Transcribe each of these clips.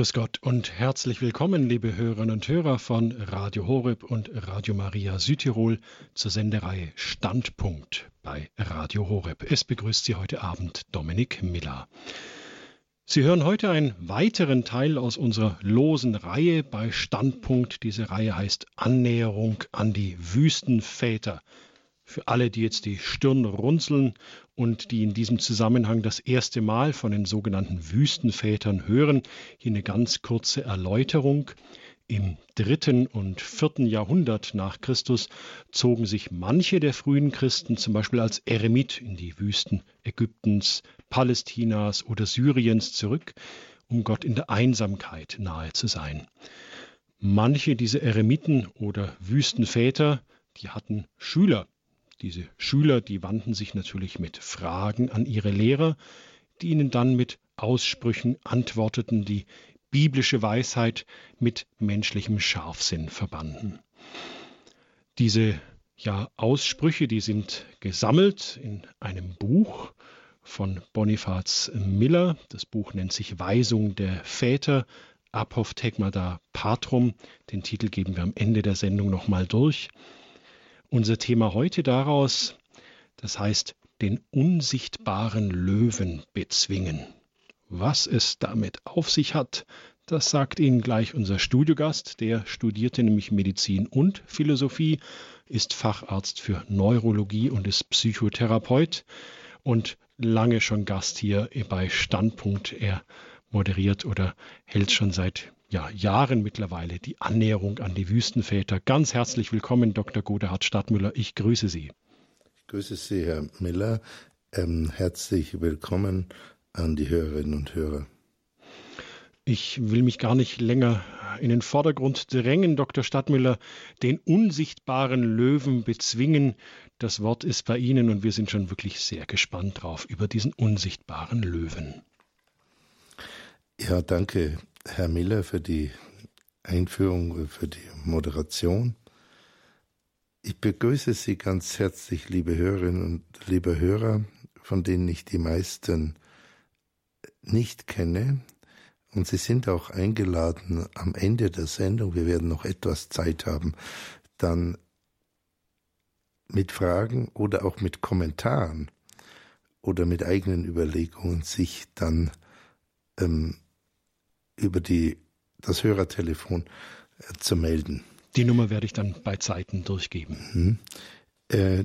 Grüß Gott und herzlich willkommen, liebe Hörerinnen und Hörer von Radio Horeb und Radio Maria Südtirol zur Sendereihe Standpunkt bei Radio Horeb. Es begrüßt Sie heute Abend Dominik Miller. Sie hören heute einen weiteren Teil aus unserer losen Reihe bei Standpunkt. Diese Reihe heißt Annäherung an die Wüstenväter. Für alle, die jetzt die Stirn runzeln und die in diesem Zusammenhang das erste Mal von den sogenannten Wüstenvätern hören, hier eine ganz kurze Erläuterung. Im dritten und vierten Jahrhundert nach Christus zogen sich manche der frühen Christen zum Beispiel als Eremit in die Wüsten Ägyptens, Palästinas oder Syriens zurück, um Gott in der Einsamkeit nahe zu sein. Manche dieser Eremiten oder Wüstenväter, die hatten Schüler, diese Schüler, die wandten sich natürlich mit Fragen an ihre Lehrer, die ihnen dann mit Aussprüchen antworteten, die biblische Weisheit mit menschlichem Scharfsinn verbanden. Diese ja, Aussprüche, die sind gesammelt in einem Buch von Bonifaz Miller. Das Buch nennt sich Weisung der Väter, Apophthegmata Patrum. Den Titel geben wir am Ende der Sendung nochmal durch. Unser Thema heute daraus, das heißt, den unsichtbaren Löwen bezwingen. Was es damit auf sich hat, das sagt Ihnen gleich unser Studiogast. Der studierte nämlich Medizin und Philosophie, ist Facharzt für Neurologie und ist Psychotherapeut und lange schon Gast hier bei Standpunkt. Er moderiert oder hält schon seit ja, Jahren mittlerweile die Annäherung an die Wüstenväter. Ganz herzlich willkommen, Dr. Godehard Stadtmüller. Ich grüße Sie. Ich grüße Sie, Herr Miller. Ähm, herzlich willkommen an die Hörerinnen und Hörer. Ich will mich gar nicht länger in den Vordergrund drängen, Dr. Stadtmüller. Den unsichtbaren Löwen bezwingen, das Wort ist bei Ihnen und wir sind schon wirklich sehr gespannt drauf über diesen unsichtbaren Löwen. Ja, danke. Herr Miller, für die Einführung, für die Moderation. Ich begrüße Sie ganz herzlich, liebe Hörerinnen und liebe Hörer, von denen ich die meisten nicht kenne. Und Sie sind auch eingeladen, am Ende der Sendung, wir werden noch etwas Zeit haben, dann mit Fragen oder auch mit Kommentaren oder mit eigenen Überlegungen sich dann ähm, über die, das Hörertelefon äh, zu melden. Die Nummer werde ich dann bei Zeiten durchgeben. Mhm. Äh,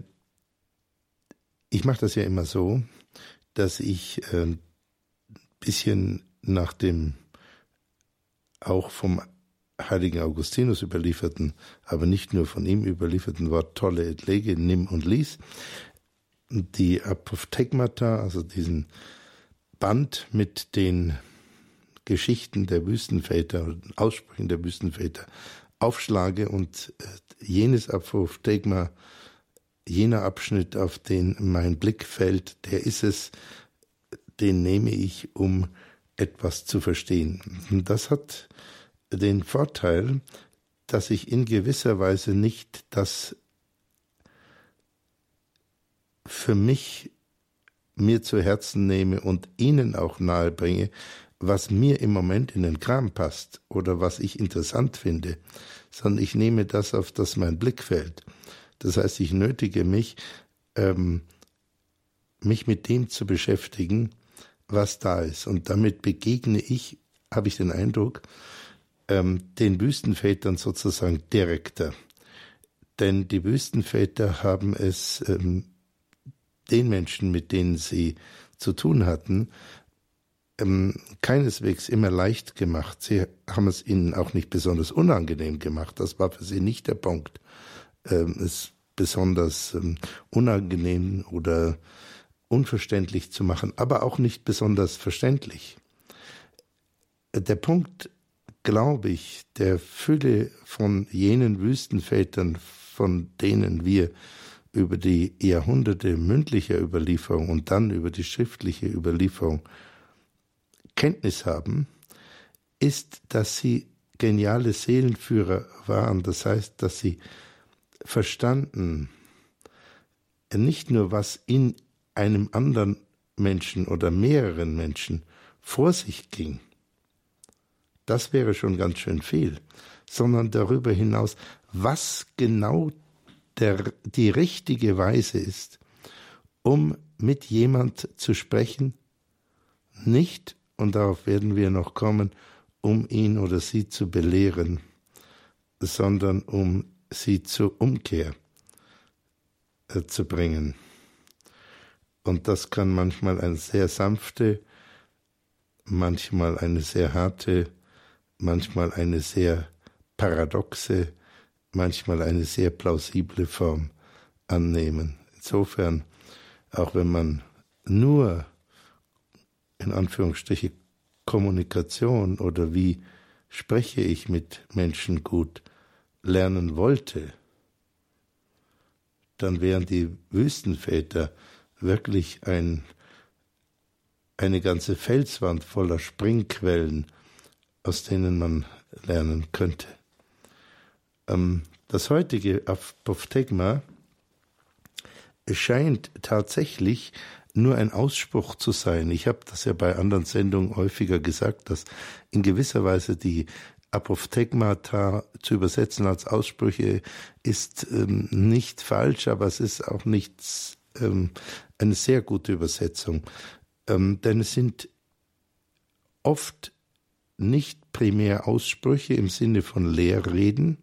ich mache das ja immer so, dass ich ein äh, bisschen nach dem auch vom heiligen Augustinus überlieferten, aber nicht nur von ihm überlieferten Wort tolle et lege, nimm und lies, die Apophthegmata, also diesen Band mit den Geschichten der Wüstenväter, Aussprüchen der Wüstenväter aufschlage und äh, jenes Apophthegma, jener Abschnitt, auf den mein Blick fällt, der ist es, den nehme ich, um etwas zu verstehen. Und das hat den Vorteil, dass ich in gewisser Weise nicht das für mich mir zu Herzen nehme und Ihnen auch nahebringe, was mir im Moment in den Kram passt oder was ich interessant finde, sondern ich nehme das, auf das mein Blick fällt. Das heißt, ich nötige mich, ähm, mich mit dem zu beschäftigen, was da ist. Und damit begegne ich, habe ich den Eindruck, ähm, den Wüstenvätern sozusagen direkter. Denn die Wüstenväter haben es ähm, den Menschen, mit denen sie zu tun hatten, ähm, keineswegs immer leicht gemacht. Sie haben es ihnen auch nicht besonders unangenehm gemacht. Das war für sie nicht der Punkt. Ähm, es besonders ähm, unangenehm oder unverständlich zu machen, aber auch nicht besonders verständlich. Der Punkt, glaube ich, der Fülle von jenen Wüstenvätern, von denen wir über die Jahrhunderte mündlicher Überlieferung und dann über die schriftliche Überlieferung Kenntnis haben, ist, dass sie geniale Seelenführer waren. Das heißt, dass sie verstanden, nicht nur was in einem anderen Menschen oder mehreren Menschen vor sich ging, das wäre schon ganz schön viel, sondern darüber hinaus, was genau der, die richtige Weise ist, um mit jemand zu sprechen, nicht, und darauf werden wir noch kommen, um ihn oder sie zu belehren, sondern um sie zur Umkehr äh, zu bringen. Und das kann manchmal eine sehr sanfte, manchmal eine sehr harte, manchmal eine sehr paradoxe, manchmal eine sehr plausible Form annehmen. Insofern, auch wenn man nur in Anführungsstriche Kommunikation oder wie spreche ich mit Menschen gut lernen wollte, dann wären die Wüstenväter wirklich ein, eine ganze Felswand voller Springquellen, aus denen man lernen könnte. Ähm, das heutige Apophthegma scheint tatsächlich nur ein Ausspruch zu sein. Ich habe das ja bei anderen Sendungen häufiger gesagt, dass in gewisser Weise die Apophthegmata zu übersetzen als Aussprüche ist ähm, nicht falsch, aber es ist auch nicht ähm, eine sehr gute Übersetzung. Ähm, denn es sind oft nicht primär Aussprüche im Sinne von Lehrreden,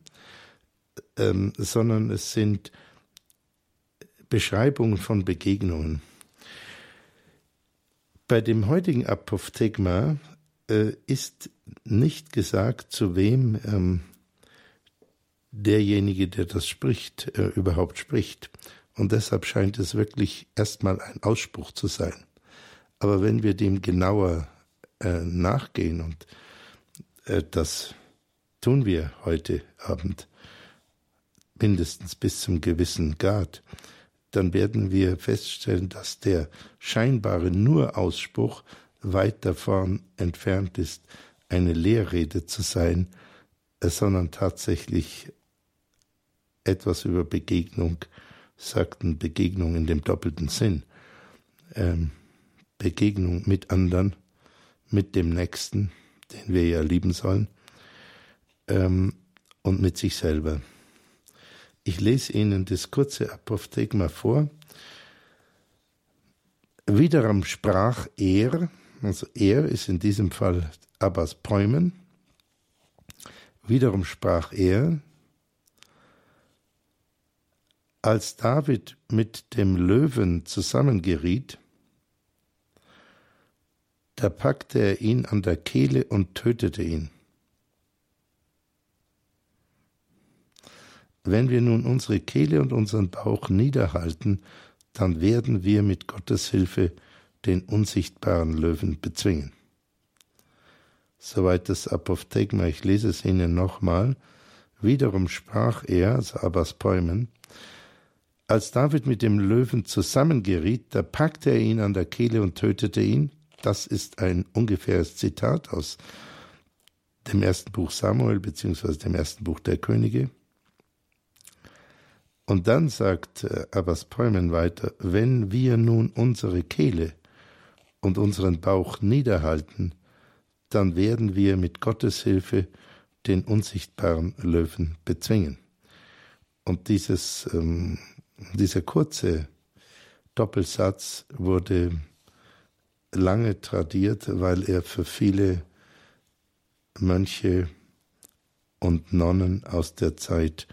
ähm, sondern es sind Beschreibungen von Begegnungen. Bei dem heutigen Apophthegma äh, ist nicht gesagt, zu wem ähm, derjenige, der das spricht, äh, überhaupt spricht. Und deshalb scheint es wirklich erstmal ein Ausspruch zu sein. Aber wenn wir dem genauer äh, nachgehen, und äh, das tun wir heute Abend, mindestens bis zum gewissen Grad, dann werden wir feststellen, dass der scheinbare Nur-Ausspruch weit davon entfernt ist, eine Lehrrede zu sein, sondern tatsächlich etwas über Begegnung sagten, Begegnung in dem doppelten Sinn. Ähm, Begegnung mit anderen, mit dem Nächsten, den wir ja lieben sollen, ähm, und mit sich selber. Ich lese Ihnen das kurze Apophthegma vor. Wiederum sprach er, also er ist in diesem Fall Abbas Päumen, wiederum sprach er, als David mit dem Löwen zusammengeriet, da packte er ihn an der Kehle und tötete ihn. Wenn wir nun unsere Kehle und unseren Bauch niederhalten, dann werden wir mit Gottes Hilfe den unsichtbaren Löwen bezwingen. Soweit das Apophthegma, ich lese es Ihnen nochmal. Wiederum sprach er, Abbas Päumen, als David mit dem Löwen zusammengeriet, da packte er ihn an der Kehle und tötete ihn. Das ist ein ungefähres Zitat aus dem ersten Buch Samuel beziehungsweise dem ersten Buch der Könige. Und dann sagt äh, Abbas Päumen weiter, wenn wir nun unsere Kehle und unseren Bauch niederhalten, dann werden wir mit Gottes Hilfe den unsichtbaren Löwen bezwingen. Und dieses, ähm, dieser kurze Doppelsatz wurde lange tradiert, weil er für viele Mönche und Nonnen aus der Zeit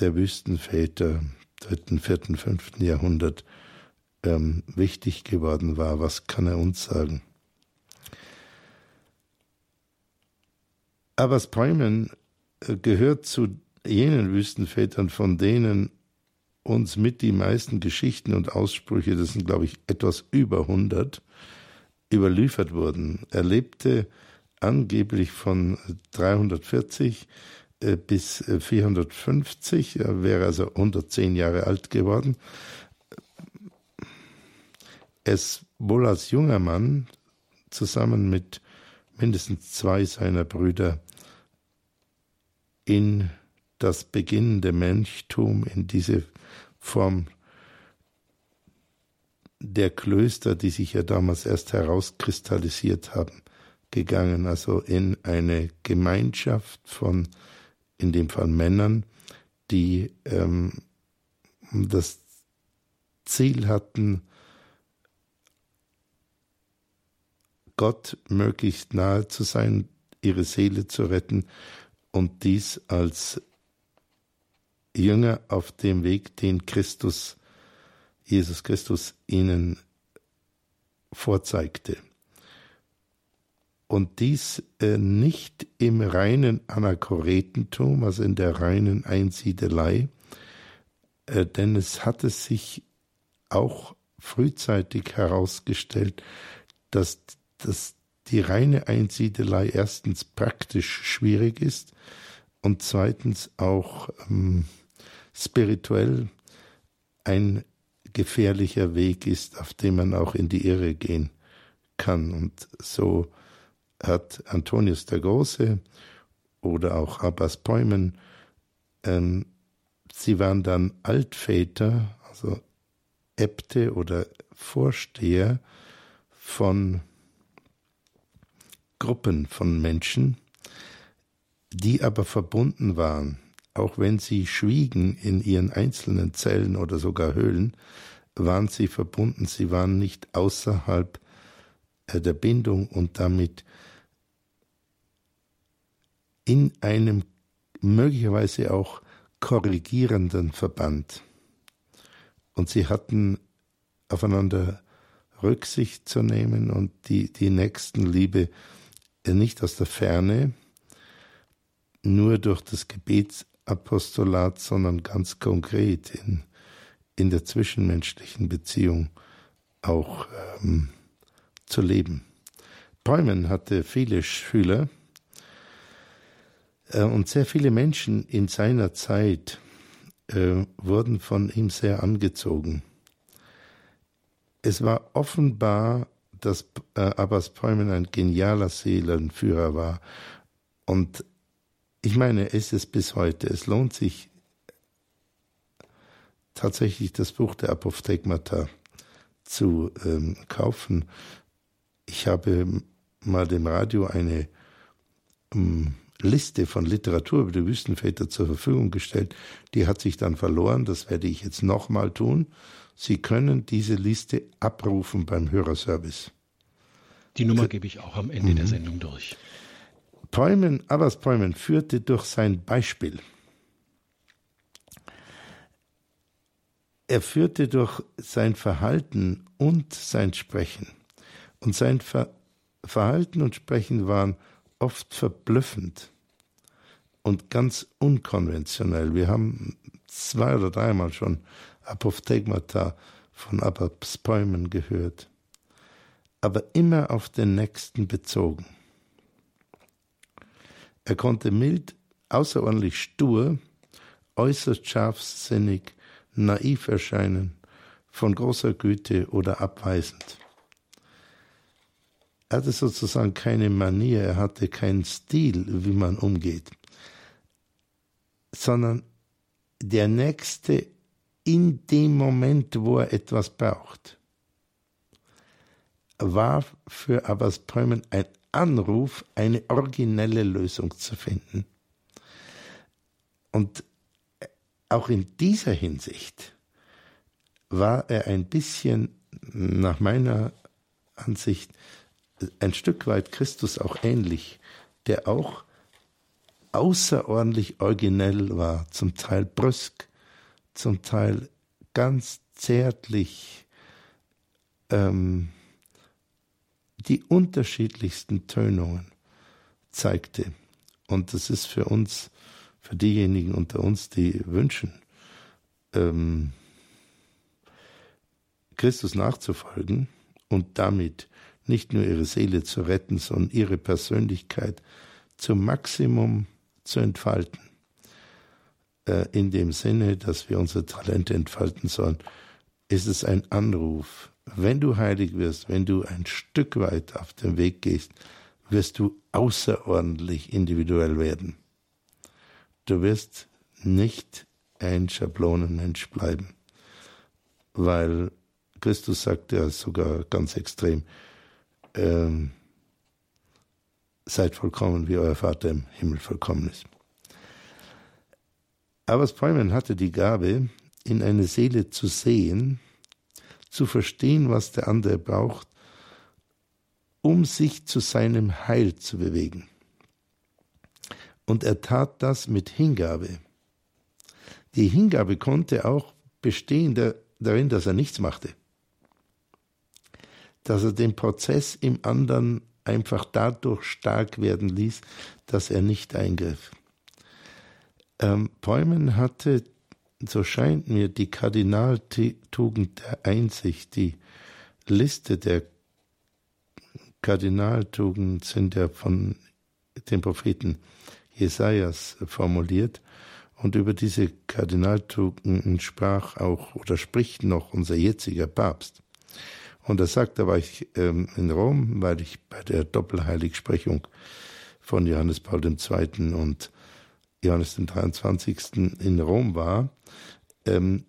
der Wüstenväter, dritten, vierten, fünften Jahrhundert ähm, wichtig geworden war. Was kann er uns sagen? Abbas Päumen äh, gehört zu jenen Wüstenvätern, von denen uns mit die meisten Geschichten und Aussprüche, das sind glaube ich etwas über 100, überliefert wurden. Er lebte angeblich von 340 äh, bis 450, er wäre also 110 Jahre alt geworden. Ist wohl als junger Mann zusammen mit mindestens zwei seiner Brüder in das beginnende Mönchtum, in diese Form der Klöster, die sich ja damals erst herauskristallisiert haben, gegangen, also in eine Gemeinschaft von, in dem Fall Männern, die ähm, das Ziel hatten, Gott möglichst nahe zu sein, ihre Seele zu retten und dies als Jünger auf dem Weg, den Christus, Jesus Christus ihnen vorzeigte. Und dies äh, nicht im reinen Anachoretentum, also in der reinen Einsiedelei, äh, denn es hatte sich auch frühzeitig herausgestellt, dass, dass die reine Einsiedelei erstens praktisch schwierig ist und zweitens auch ähm, spirituell ein gefährlicher Weg ist, auf dem man auch in die Irre gehen kann. Und so hat Antonius der Große oder auch Abbas Bäumen, ähm, sie waren dann Altväter, also Äbte oder Vorsteher von Gruppen von Menschen, die aber verbunden waren auch wenn sie schwiegen in ihren einzelnen Zellen oder sogar Höhlen, waren sie verbunden, sie waren nicht außerhalb der Bindung und damit in einem möglicherweise auch korrigierenden Verband. Und sie hatten aufeinander Rücksicht zu nehmen und die, die Nächstenliebe äh, nicht aus der Ferne, nur durch das Gebet Apostolat, sondern ganz konkret in, in der zwischenmenschlichen Beziehung auch ähm, zu leben. Bäumen hatte viele Schüler äh, und sehr viele Menschen in seiner Zeit äh, wurden von ihm sehr angezogen. Es war offenbar, dass äh, Abbas Bäumen ein genialer Seelenführer war und ich meine, es ist bis heute. Es lohnt sich tatsächlich das Buch der Apophthegmata zu ähm, kaufen. Ich habe mal dem Radio eine ähm, Liste von Literatur über die Wüstenväter zur Verfügung gestellt. Die hat sich dann verloren. Das werde ich jetzt nochmal tun. Sie können diese Liste abrufen beim Hörerservice. Die Nummer gebe ich auch am Ende mhm. der Sendung durch. Päumen, Abbas Päumen führte durch sein Beispiel. Er führte durch sein Verhalten und sein Sprechen. Und sein Ver Verhalten und Sprechen waren oft verblüffend und ganz unkonventionell. Wir haben zwei oder dreimal schon Apophthegmata von Päumen gehört, aber immer auf den Nächsten bezogen. Er konnte mild, außerordentlich stur, äußerst scharfsinnig, naiv erscheinen, von großer Güte oder abweisend. Er hatte sozusagen keine Manier, er hatte keinen Stil, wie man umgeht, sondern der Nächste in dem Moment, wo er etwas braucht, war für Abbas Präumen ein Anruf, eine originelle Lösung zu finden. Und auch in dieser Hinsicht war er ein bisschen, nach meiner Ansicht, ein Stück weit Christus auch ähnlich, der auch außerordentlich originell war, zum Teil brüsk, zum Teil ganz zärtlich, ähm, die unterschiedlichsten Tönungen zeigte. Und das ist für uns, für diejenigen unter uns, die wünschen, ähm, Christus nachzufolgen und damit nicht nur ihre Seele zu retten, sondern ihre Persönlichkeit zum Maximum zu entfalten. Äh, in dem Sinne, dass wir unsere Talente entfalten sollen, ist es ein Anruf wenn du heilig wirst, wenn du ein Stück weit auf den Weg gehst, wirst du außerordentlich individuell werden. Du wirst nicht ein Schablonenmensch bleiben, weil Christus sagt ja sogar ganz extrem, ähm, seid vollkommen, wie euer Vater im Himmel vollkommen ist. Aber Speumann hatte die Gabe, in eine Seele zu sehen, zu verstehen, was der andere braucht, um sich zu seinem Heil zu bewegen. Und er tat das mit Hingabe. Die Hingabe konnte auch bestehen darin, dass er nichts machte. Dass er den Prozess im anderen einfach dadurch stark werden ließ, dass er nicht eingriff. Ähm, Bäumen hatte, so scheint mir, die Kardinaltugend der Einsicht, die Liste der Kardinaltugend sind ja von dem Propheten Jesajas formuliert. Und über diese Kardinaltugenden sprach auch oder spricht noch unser jetziger Papst. Und er sagt, da war ich ähm, in Rom, weil ich bei der Doppelheiligsprechung von Johannes Paul II. und Johannes dem 23. in Rom war. Ähm,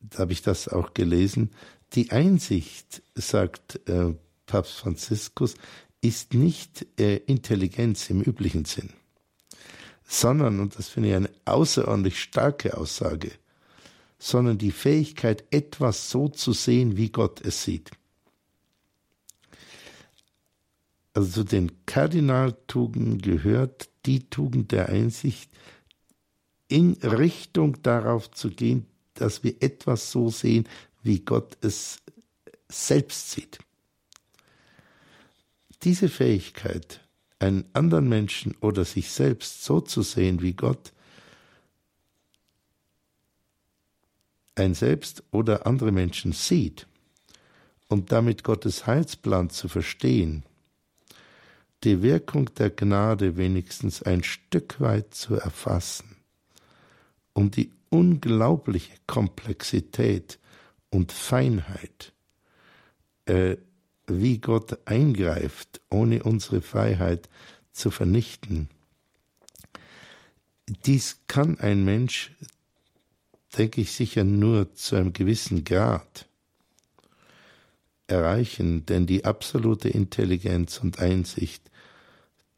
da habe ich das auch gelesen. Die Einsicht, sagt äh, Papst Franziskus, ist nicht äh, Intelligenz im üblichen Sinn sondern, und das finde ich eine außerordentlich starke Aussage, sondern die Fähigkeit, etwas so zu sehen, wie Gott es sieht. Also zu den Kardinaltugenden gehört die Tugend der Einsicht, in Richtung darauf zu gehen, dass wir etwas so sehen, wie Gott es selbst sieht. Diese Fähigkeit einen anderen Menschen oder sich selbst so zu sehen wie Gott, ein Selbst oder andere Menschen sieht und damit Gottes Heilsplan zu verstehen, die Wirkung der Gnade wenigstens ein Stück weit zu erfassen, um die unglaubliche Komplexität und Feinheit äh, wie Gott eingreift, ohne unsere Freiheit zu vernichten. Dies kann ein Mensch, denke ich sicher, nur zu einem gewissen Grad erreichen, denn die absolute Intelligenz und Einsicht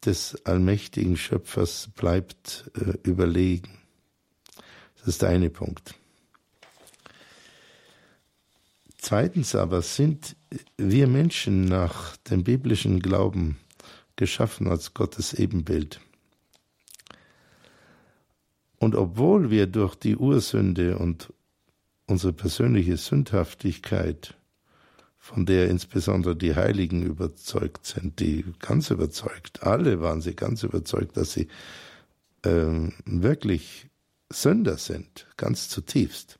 des allmächtigen Schöpfers bleibt äh, überlegen. Das ist der eine Punkt. Zweitens aber sind wir Menschen nach dem biblischen Glauben geschaffen als Gottes Ebenbild. Und obwohl wir durch die Ursünde und unsere persönliche Sündhaftigkeit, von der insbesondere die Heiligen überzeugt sind, die ganz überzeugt, alle waren sie ganz überzeugt, dass sie äh, wirklich Sünder sind, ganz zutiefst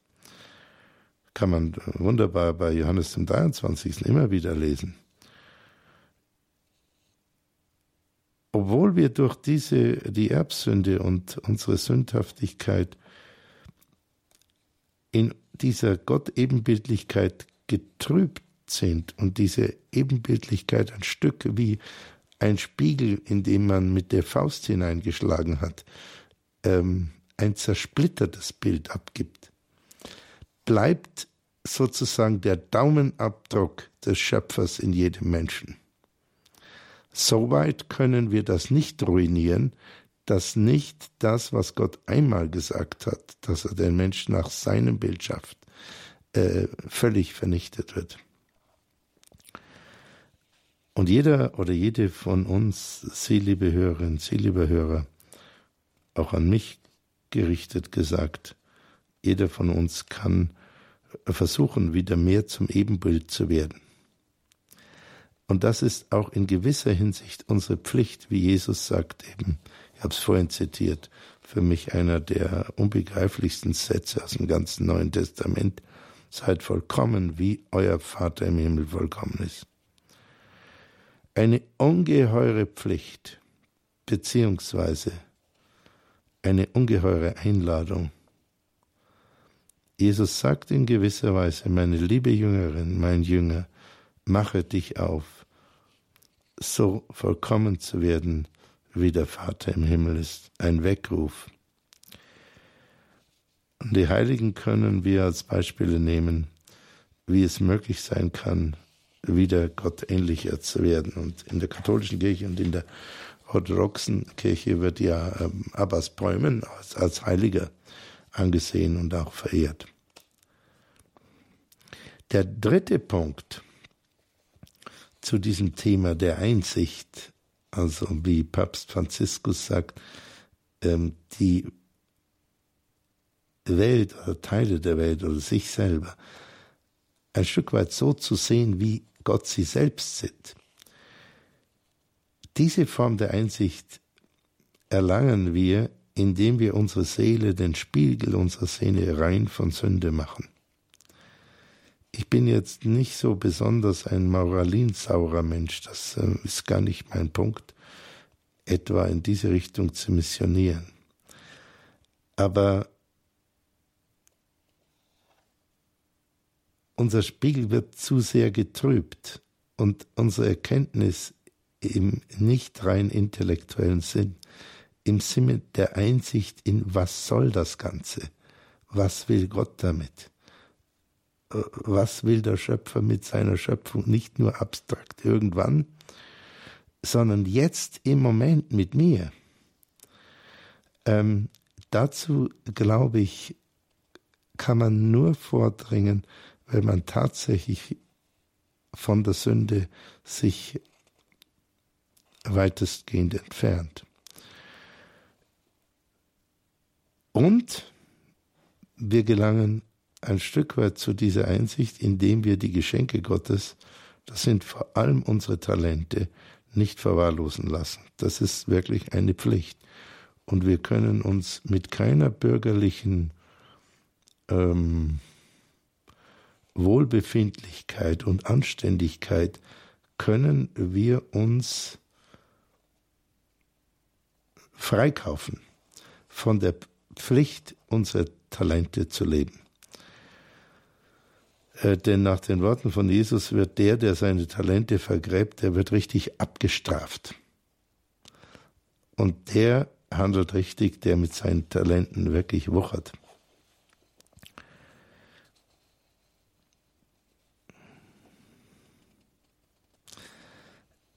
kann man wunderbar bei Johannes dem 23. immer wieder lesen. Obwohl wir durch diese, die Erbsünde und unsere Sündhaftigkeit in dieser Gott-Ebenbildlichkeit getrübt sind und diese Ebenbildlichkeit ein Stück wie ein Spiegel, in dem man mit der Faust hineingeschlagen hat, ähm, ein zersplittertes Bild abgibt, bleibt sozusagen der Daumenabdruck des Schöpfers in jedem Menschen. Soweit können wir das nicht ruinieren, dass nicht das, was Gott einmal gesagt hat, dass er den Menschen nach seinem Bild schafft, äh, völlig vernichtet wird. Und jeder oder jede von uns, Sie liebe Hörerinnen, Sie liebe Hörer, auch an mich gerichtet gesagt, jeder von uns kann versuchen, wieder mehr zum Ebenbild zu werden. Und das ist auch in gewisser Hinsicht unsere Pflicht, wie Jesus sagt eben, ich habe es vorhin zitiert, für mich einer der unbegreiflichsten Sätze aus dem ganzen Neuen Testament, seid vollkommen, wie euer Vater im Himmel vollkommen ist. Eine ungeheure Pflicht, beziehungsweise eine ungeheure Einladung, Jesus sagt in gewisser Weise, meine liebe Jüngerin, mein Jünger, mache dich auf, so vollkommen zu werden, wie der Vater im Himmel ist, ein Weckruf. Und die Heiligen können wir als Beispiele nehmen, wie es möglich sein kann, wieder Gott ähnlicher zu werden. Und in der katholischen Kirche und in der orthodoxen Kirche wird ja ähm, Abbas Bäumen als, als Heiliger angesehen und auch verehrt. Der dritte Punkt zu diesem Thema der Einsicht, also wie Papst Franziskus sagt, ähm, die Welt oder Teile der Welt oder sich selber ein Stück weit so zu sehen, wie Gott sie selbst sieht. Diese Form der Einsicht erlangen wir, indem wir unsere Seele, den Spiegel unserer Seele rein von Sünde machen. Ich bin jetzt nicht so besonders ein moralinsaurer Mensch, das äh, ist gar nicht mein Punkt, etwa in diese Richtung zu missionieren. Aber unser Spiegel wird zu sehr getrübt und unsere Erkenntnis im nicht rein intellektuellen Sinn, im Sinne der Einsicht in was soll das Ganze, was will Gott damit, äh, was will der Schöpfer mit seiner Schöpfung? Nicht nur abstrakt irgendwann, sondern jetzt im Moment mit mir. Ähm, dazu, glaube ich, kann man nur vordringen, wenn man tatsächlich von der Sünde sich weitestgehend entfernt. Und wir gelangen ein Stück weit zu dieser Einsicht, indem wir die Geschenke Gottes, das sind vor allem unsere Talente, nicht verwahrlosen lassen. Das ist wirklich eine Pflicht. Und wir können uns mit keiner bürgerlichen ähm, Wohlbefindlichkeit und Anständigkeit können wir uns freikaufen von der Pflicht, unsere Talente zu leben. Äh, denn nach den Worten von Jesus wird der, der seine Talente vergräbt, der wird richtig abgestraft. Und der handelt richtig, der mit seinen Talenten wirklich wuchert.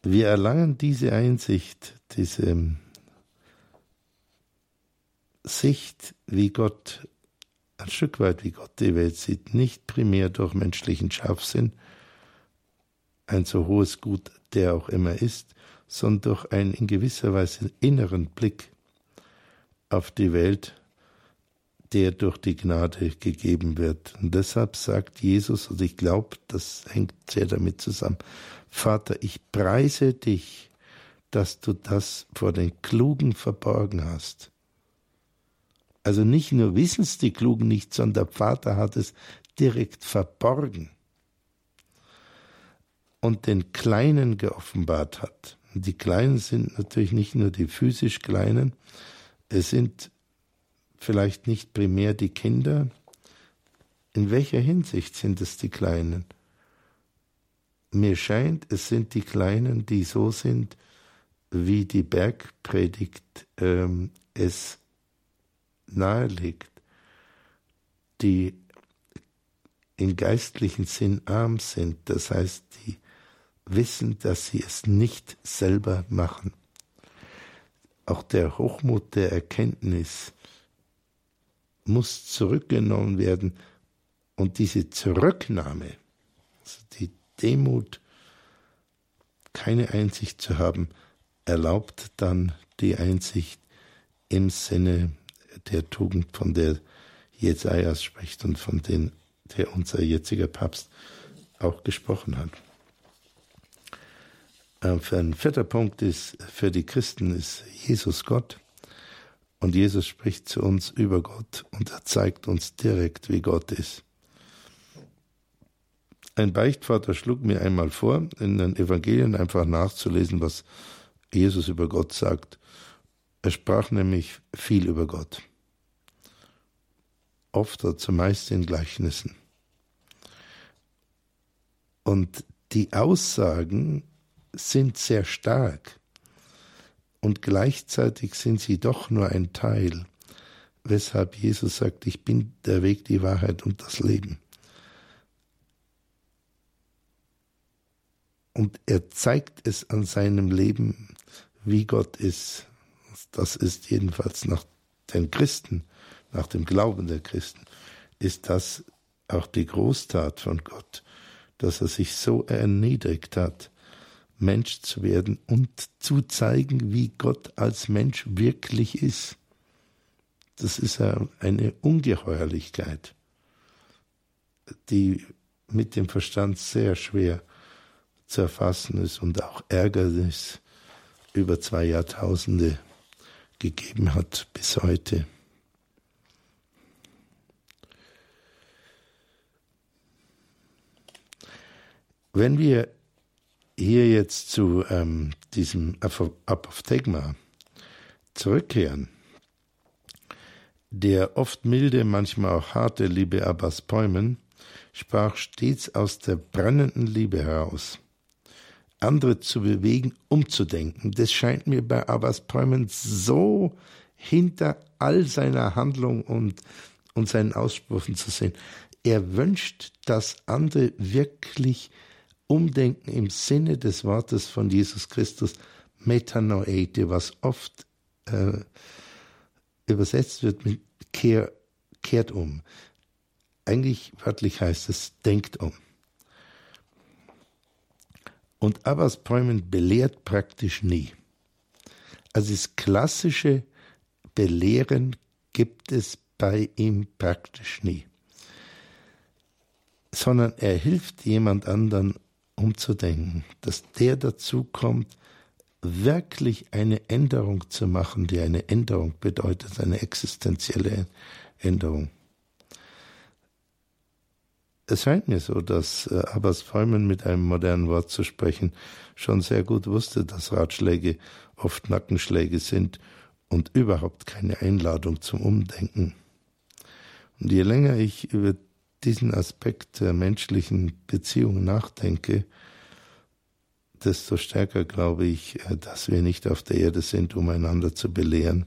Wir erlangen diese Einsicht, diese Sicht, wie Gott, ein Stück weit wie Gott die Welt sieht, nicht primär durch menschlichen Scharfsinn, ein so hohes Gut, der auch immer ist, sondern durch einen in gewisser Weise inneren Blick auf die Welt, der durch die Gnade gegeben wird. Und deshalb sagt Jesus, und ich glaube, das hängt sehr damit zusammen, Vater, ich preise dich, dass du das vor den Klugen verborgen hast. Also nicht nur wissen es die Klugen nicht, sondern der Vater hat es direkt verborgen und den Kleinen geoffenbart hat. Und die Kleinen sind natürlich nicht nur die physisch Kleinen, es sind vielleicht nicht primär die Kinder. In welcher Hinsicht sind es die Kleinen? Mir scheint, es sind die Kleinen, die so sind, wie die Bergpredigt ähm, es naheliegt, die im geistlichen Sinn arm sind, das heißt, die wissen, dass sie es nicht selber machen. Auch der Hochmut der Erkenntnis muss zurückgenommen werden und diese Zurücknahme, also die Demut, keine Einsicht zu haben, erlaubt dann die Einsicht im Sinne der Tugend, von der Jesajas spricht und von den, der unser jetziger Papst auch gesprochen hat. Äh, ein vierter Punkt ist, für die Christen ist Jesus Gott. Und Jesus spricht zu uns über Gott und er zeigt uns direkt, wie Gott ist. Ein Beichtvater schlug mir einmal vor, in den Evangelien einfach nachzulesen, was Jesus über Gott sagt. Er sprach nämlich viel über Gott oft oder zumeist in Gleichnissen. Und die Aussagen sind sehr stark und gleichzeitig sind sie doch nur ein Teil, weshalb Jesus sagt, ich bin der Weg, die Wahrheit und das Leben. Und er zeigt es an seinem Leben, wie Gott ist. Das ist jedenfalls nach den Christen, nach dem Glauben der Christen, ist das auch die Großtat von Gott, dass er sich so erniedrigt hat, Mensch zu werden und zu zeigen, wie Gott als Mensch wirklich ist. Das ist eine Ungeheuerlichkeit, die mit dem Verstand sehr schwer zu erfassen ist und auch Ärgernis über zwei Jahrtausende gegeben hat bis heute. Wenn wir hier jetzt zu ähm, diesem Apophthegma zurückkehren, der oft milde, manchmal auch harte Liebe Abbas Päumen sprach stets aus der brennenden Liebe heraus, andere zu bewegen, umzudenken. Das scheint mir bei Abbas Päumen so hinter all seiner Handlung und, und seinen Aussprüchen zu sehen. Er wünscht, dass andere wirklich umdenken im Sinne des Wortes von Jesus Christus, Metanoete, was oft äh, übersetzt wird mit kehr, kehrt um. Eigentlich wörtlich heißt es, denkt um. Und Abbas Päumen belehrt praktisch nie. Also das klassische Belehren gibt es bei ihm praktisch nie. Sondern er hilft jemand anderen umzudenken, dass der dazu kommt, wirklich eine Änderung zu machen, die eine Änderung bedeutet, eine existenzielle Änderung. Es scheint mir so, dass äh, Abbas Feumann mit einem modernen Wort zu sprechen schon sehr gut wusste, dass Ratschläge oft Nackenschläge sind und überhaupt keine Einladung zum Umdenken. Und je länger ich über diesen Aspekt der menschlichen Beziehung nachdenke, desto stärker glaube ich, äh, dass wir nicht auf der Erde sind, um einander zu belehren,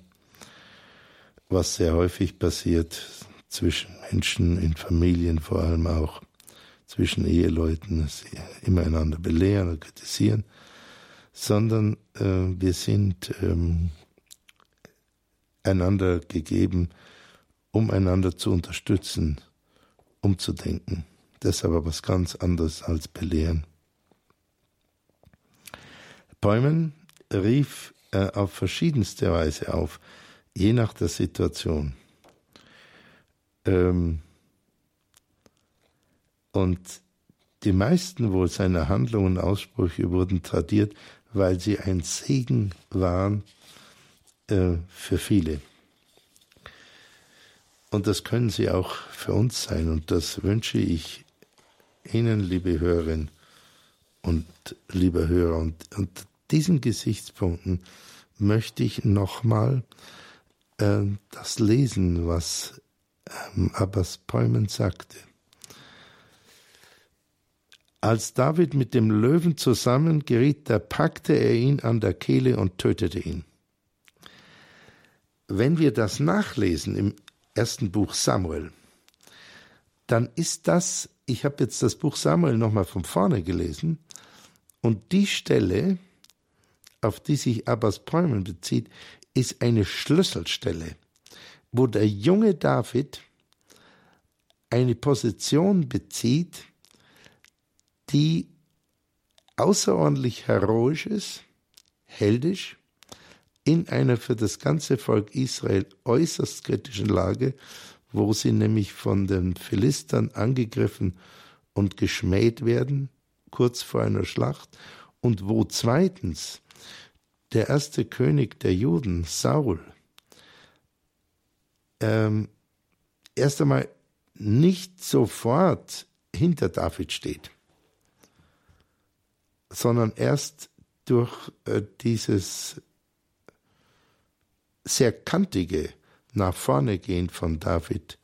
was sehr häufig passiert zwischen Menschen, in Familien vor allem auch, zwischen Eheleuten, dass sie immer einander belehren und kritisieren, sondern äh, wir sind ähm, einander gegeben, um einander zu unterstützen, umzudenken. Das ist aber was ganz anderes als belehren. Bäumen rief äh, auf verschiedenste Weise auf, je nach der Situation. Ähm, und die meisten wohl seiner Handlungen und Aussprüche wurden tradiert, weil sie ein Segen waren äh, für viele. Und das können sie auch für uns sein. Und das wünsche ich Ihnen, liebe Hörerinnen und lieber Hörer. Und unter diesen Gesichtspunkten möchte ich nochmal äh, das lesen, was ähm, Abbas Päumen sagte. Als David mit dem Löwen zusammengeriet, da packte er ihn an der Kehle und tötete ihn. Wenn wir das nachlesen im ersten Buch Samuel, dann ist das, ich habe jetzt das Buch Samuel nochmal von vorne gelesen, und die Stelle, auf die sich Abbas Päumen bezieht, ist eine Schlüsselstelle, wo der junge David eine Position bezieht, die außerordentlich heroisch ist, heldisch, in einer für das ganze Volk Israel äußerst kritischen Lage, wo sie nämlich von den Philistern angegriffen und geschmäht werden, kurz vor einer Schlacht, und wo zweitens der erste König der Juden, Saul, ähm, erst einmal nicht sofort hinter David steht, sondern erst durch äh, dieses sehr kantige nach vorne gehen von David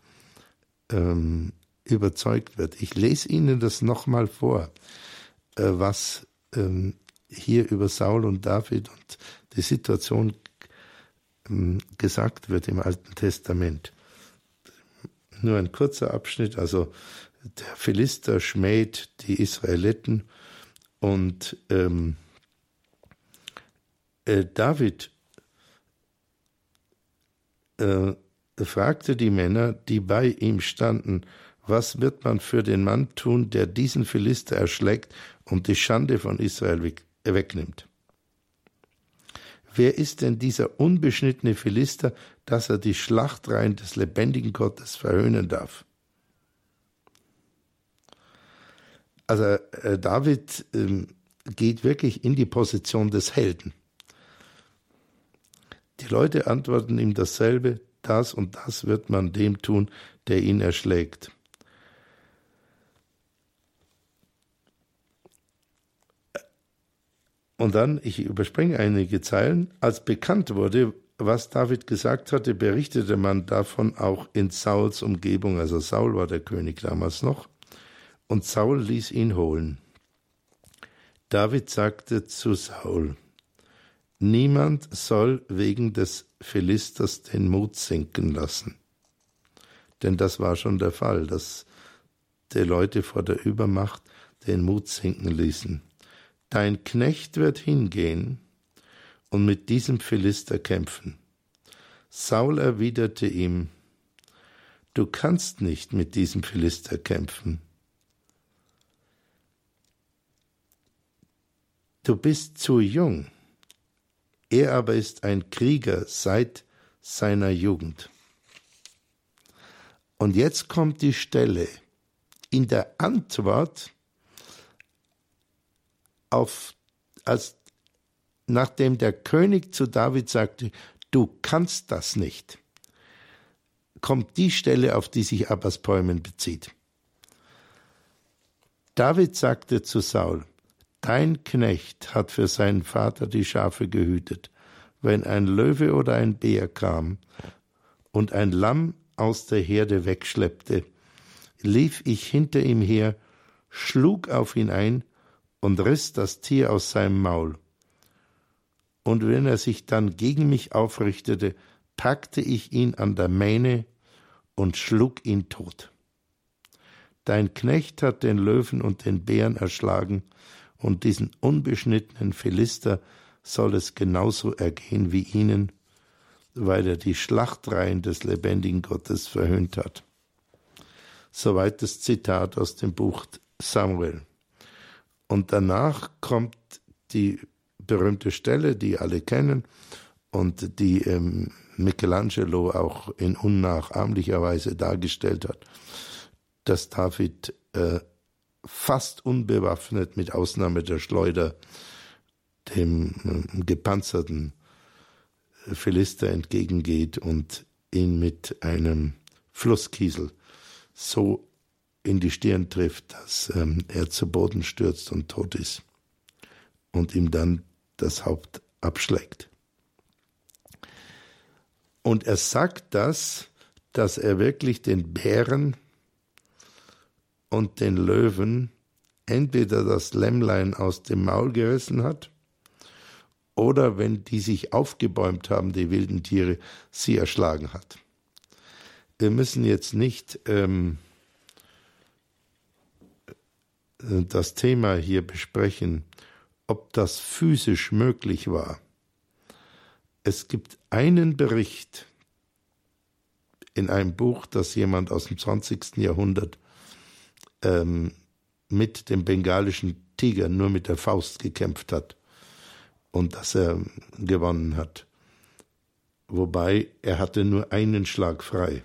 ähm, überzeugt wird. Ich lese Ihnen das nochmal vor, äh, was ähm, hier über Saul und David und die Situation ähm, gesagt wird im Alten Testament. Nur ein kurzer Abschnitt, also der Philister schmäht die Israeliten und ähm, äh, David äh, fragte die Männer, die bei ihm standen, was wird man für den Mann tun, der diesen Philister erschlägt und die Schande von Israel weg, wegnimmt? Wer ist denn dieser unbeschnittene Philister, dass er die Schlachtreihen des lebendigen Gottes verhöhnen darf? Also äh, David äh, geht wirklich in die Position des Helden. Die Leute antworten ihm dasselbe, das und das wird man dem tun, der ihn erschlägt. Und dann, ich überspringe einige Zeilen, als bekannt wurde, was David gesagt hatte, berichtete man davon auch in Sauls Umgebung, also Saul war der König damals noch, und Saul ließ ihn holen. David sagte zu Saul, Niemand soll wegen des Philisters den Mut sinken lassen. Denn das war schon der Fall, dass die Leute vor der Übermacht den Mut sinken ließen. Dein Knecht wird hingehen und mit diesem Philister kämpfen. Saul erwiderte ihm, Du kannst nicht mit diesem Philister kämpfen. Du bist zu jung. Er aber ist ein Krieger seit seiner Jugend. Und jetzt kommt die Stelle in der Antwort auf, als nachdem der König zu David sagte, du kannst das nicht, kommt die Stelle, auf die sich Abbas Bäumen bezieht. David sagte zu Saul, Dein Knecht hat für seinen Vater die Schafe gehütet. Wenn ein Löwe oder ein Bär kam und ein Lamm aus der Herde wegschleppte, lief ich hinter ihm her, schlug auf ihn ein und riss das Tier aus seinem Maul. Und wenn er sich dann gegen mich aufrichtete, packte ich ihn an der Mähne und schlug ihn tot. Dein Knecht hat den Löwen und den Bären erschlagen und diesen unbeschnittenen Philister soll es genauso ergehen wie ihnen, weil er die Schlachtreihen des lebendigen Gottes verhöhnt hat. Soweit das Zitat aus dem Buch Samuel. Und danach kommt die berühmte Stelle, die alle kennen und die ähm, Michelangelo auch in unnachahmlicher Weise dargestellt hat, dass David äh, fast unbewaffnet mit Ausnahme der Schleuder dem äh, gepanzerten Philister entgegengeht und ihn mit einem Flusskiesel so in die Stirn trifft, dass ähm, er zu Boden stürzt und tot ist und ihm dann das Haupt abschlägt. Und er sagt das, dass er wirklich den Bären und den Löwen entweder das Lämmlein aus dem Maul gerissen hat, oder wenn die sich aufgebäumt haben, die wilden Tiere, sie erschlagen hat. Wir müssen jetzt nicht ähm, das Thema hier besprechen, ob das physisch möglich war. Es gibt einen Bericht in einem Buch, das jemand aus dem 20. Jahrhundert ähm, mit dem bengalischen Tiger nur mit der Faust gekämpft hat und dass er gewonnen hat. Wobei er hatte nur einen Schlag frei.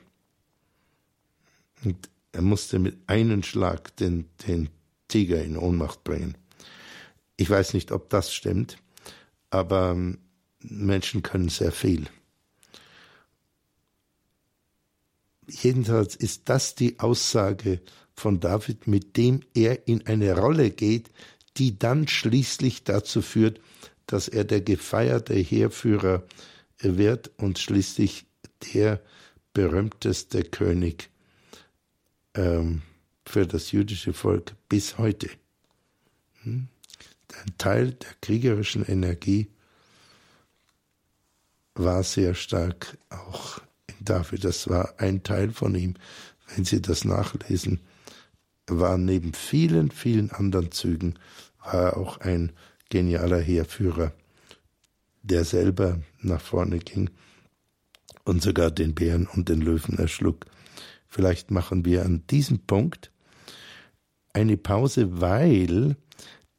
Und er musste mit einem Schlag den, den Tiger in Ohnmacht bringen. Ich weiß nicht, ob das stimmt, aber ähm, Menschen können sehr viel. Jedenfalls ist das die Aussage von David, mit dem er in eine Rolle geht, die dann schließlich dazu führt, dass er der gefeierte Heerführer wird und schließlich der berühmteste König ähm, für das jüdische Volk bis heute. Hm? Ein Teil der kriegerischen Energie war sehr stark auch in David. Das war ein Teil von ihm. Wenn Sie das nachlesen, war neben vielen, vielen anderen Zügen, war auch ein genialer Heerführer, der selber nach vorne ging und sogar den Bären und den Löwen erschlug. Vielleicht machen wir an diesem Punkt eine Pause, weil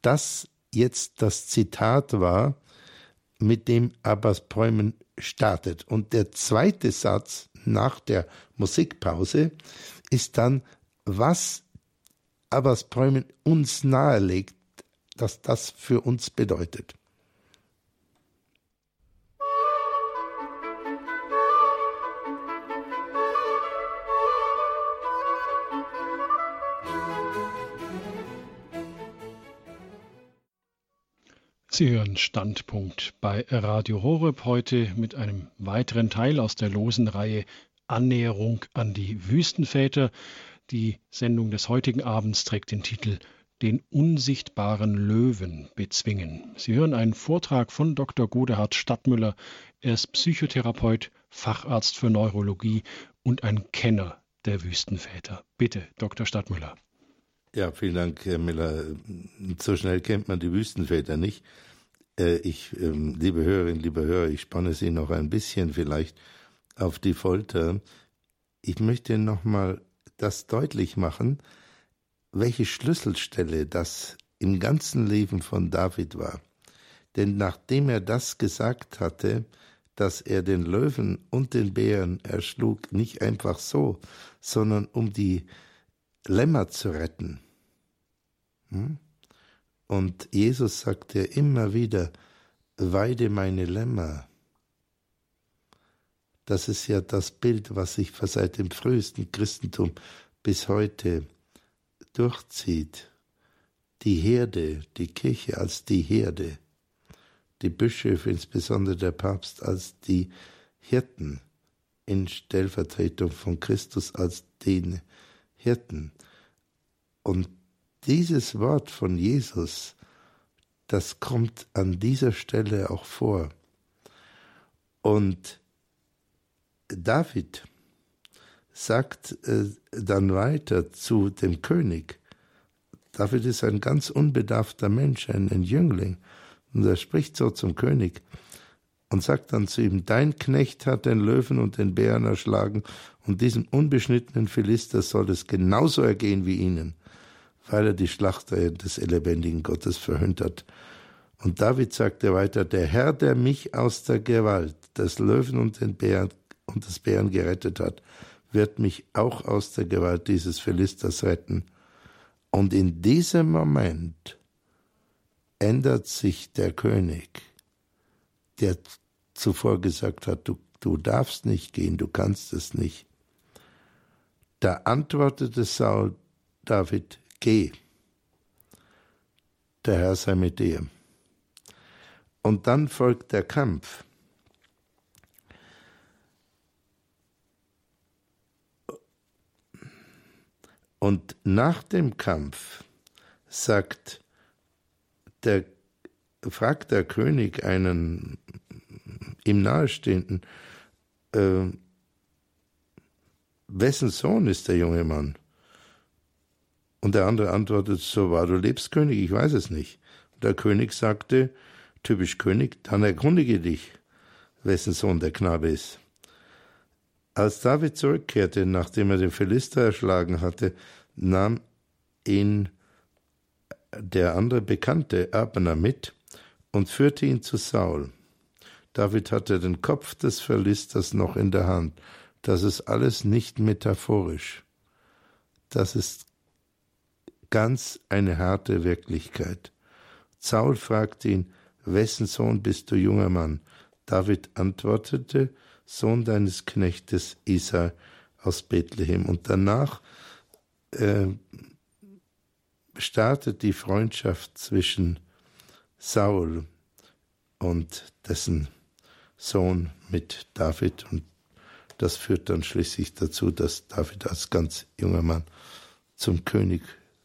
das jetzt das Zitat war, mit dem Abbas Bräumen startet. Und der zweite Satz nach der Musikpause ist dann, was Abbas Bräumen uns nahelegt, dass das für uns bedeutet. Sie hören Standpunkt bei Radio Horeb heute mit einem weiteren Teil aus der losen Reihe Annäherung an die Wüstenväter. Die Sendung des heutigen Abends trägt den Titel Den unsichtbaren Löwen bezwingen. Sie hören einen Vortrag von Dr. Godehard Stadtmüller. Er ist Psychotherapeut, Facharzt für Neurologie und ein Kenner der Wüstenväter. Bitte, Dr. Stadtmüller. Ja, vielen Dank, Herr Miller. So schnell kennt man die Wüstenväter nicht. Äh, ich, ähm, liebe Hörerinnen, liebe Hörer, ich spanne Sie noch ein bisschen vielleicht auf die Folter. Ich möchte nochmal das deutlich machen, welche Schlüsselstelle das im ganzen Leben von David war. Denn nachdem er das gesagt hatte, dass er den Löwen und den Bären erschlug, nicht einfach so, sondern um die Lämmer zu retten. Hm? Und Jesus sagte immer wieder, weide meine Lämmer. Das ist ja das Bild, was sich seit dem frühesten Christentum bis heute durchzieht. Die Herde, die Kirche als die Herde, die Bischöfe, insbesondere der Papst, als die Hirten in Stellvertretung von Christus als den Hirten. Und dieses Wort von Jesus, das kommt an dieser Stelle auch vor. Und David sagt äh, dann weiter zu dem König, David ist ein ganz unbedarfter Mensch, ein, ein Jüngling, und er spricht so zum König und sagt dann zu ihm, dein Knecht hat den Löwen und den Bären erschlagen, und diesem unbeschnittenen Philister soll es genauso ergehen wie ihnen, weil er die Schlachter des lebendigen Gottes verhöhnt hat. Und David sagte weiter, der Herr, der mich aus der Gewalt des Löwen und, den Bären, und des Bären gerettet hat, wird mich auch aus der Gewalt dieses Philisters retten. Und in diesem Moment ändert sich der König, der zuvor gesagt hat, du, du darfst nicht gehen, du kannst es nicht. Da antwortete Saul David, geh, der Herr sei mit dir. Und dann folgt der Kampf. Und nach dem Kampf sagt der, fragt der König einen ihm nahestehenden, äh, wessen Sohn ist der junge Mann? Und der andere antwortet, so wahr du lebst, König, ich weiß es nicht. Und der König sagte, typisch König, dann erkundige dich, wessen Sohn der Knabe ist. Als David zurückkehrte, nachdem er den Philister erschlagen hatte, nahm ihn der andere Bekannte Abner mit und führte ihn zu Saul. David hatte den Kopf des Philisters noch in der Hand. Das ist alles nicht metaphorisch. Das ist ganz eine harte Wirklichkeit. Saul fragte ihn, wessen Sohn bist du, junger Mann? David antwortete, Sohn deines Knechtes Isai aus Bethlehem. Und danach äh, startet die Freundschaft zwischen Saul und dessen Sohn mit David und das führt dann schließlich dazu, dass David als ganz junger Mann zum König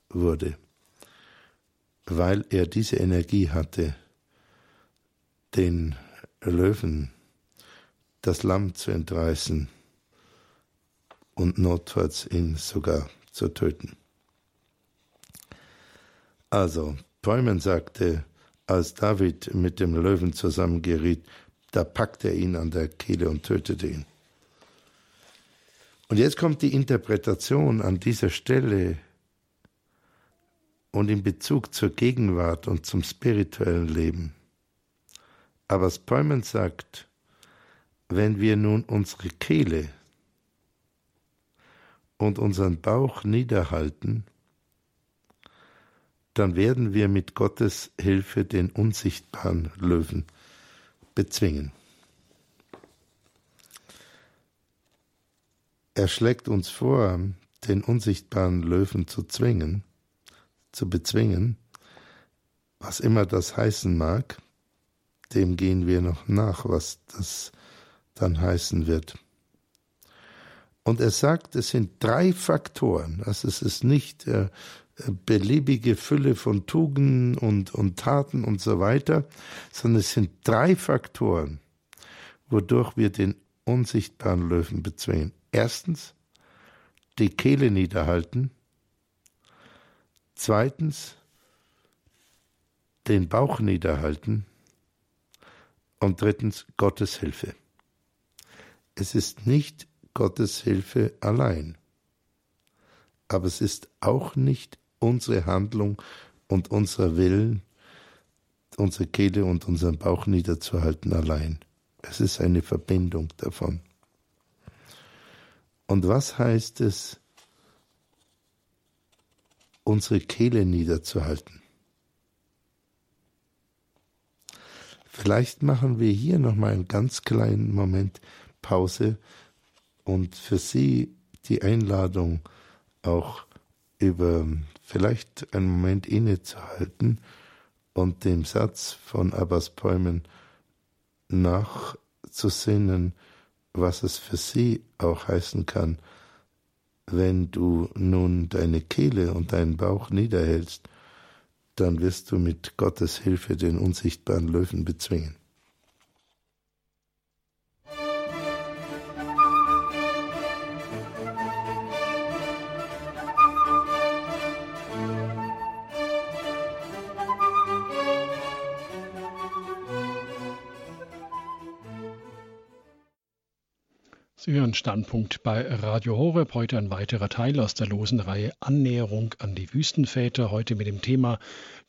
wurde, weil er diese Energie hatte, den Löwen das Lamm zu entreißen und notfalls ihn sogar zu töten. Also, Bäumen sagte, als David mit dem Löwen zusammengeriet, da packte er ihn an der Kehle und tötete ihn. Und jetzt kommt die Interpretation an dieser Stelle und in Bezug zur Gegenwart und zum spirituellen Leben. Aber Speumann sagt, wenn wir nun unsere Kehle und unseren Bauch niederhalten, dann werden wir mit Gottes Hilfe den unsichtbaren Löwen bezwingen. Er schlägt uns vor, den unsichtbaren Löwen zu zwingen, zu bezwingen, was immer das heißen mag, dem gehen wir noch nach, was das dann heißen wird. Und er sagt, es sind drei Faktoren. Also es ist nicht äh, beliebige Fülle von Tugenden und, und Taten und so weiter, sondern es sind drei Faktoren, wodurch wir den unsichtbaren Löwen bezwingen. Erstens, die Kehle niederhalten. Zweitens, den Bauch niederhalten. Und drittens, Gottes Hilfe. Es ist nicht Gottes Hilfe allein, aber es ist auch nicht unsere Handlung und unser Willen, unsere Kehle und unseren Bauch niederzuhalten allein. Es ist eine Verbindung davon. Und was heißt es, unsere Kehle niederzuhalten? Vielleicht machen wir hier noch mal einen ganz kleinen Moment Pause und für Sie die Einladung auch über vielleicht einen Moment innezuhalten und dem Satz von Abbas Päumen nachzusinnen, was es für sie auch heißen kann, wenn du nun deine Kehle und deinen Bauch niederhältst, dann wirst du mit Gottes Hilfe den unsichtbaren Löwen bezwingen. Sie hören Standpunkt bei Radio Horeb. Heute ein weiterer Teil aus der losen Reihe Annäherung an die Wüstenväter. Heute mit dem Thema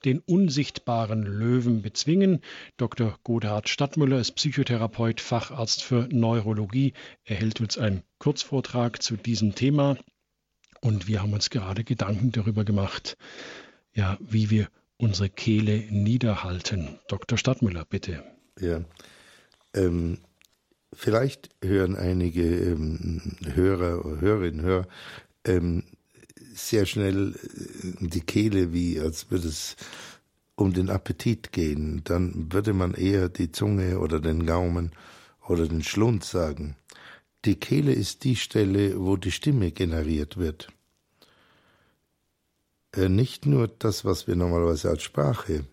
den unsichtbaren Löwen bezwingen. Dr. Godhard Stadtmüller ist Psychotherapeut, Facharzt für Neurologie. Er hält uns einen Kurzvortrag zu diesem Thema. Und wir haben uns gerade Gedanken darüber gemacht, ja, wie wir unsere Kehle niederhalten. Dr. Stadtmüller, bitte. Ja. Ähm, Vielleicht hören einige ähm, Hörer oder Hörerinnen Hörer ähm, sehr schnell äh, die Kehle, wie als würde es um den Appetit gehen. Dann würde man eher die Zunge oder den Gaumen oder den Schlund sagen. Die Kehle ist die Stelle, wo die Stimme generiert wird. Äh, nicht nur das, was wir normalerweise als Sprache,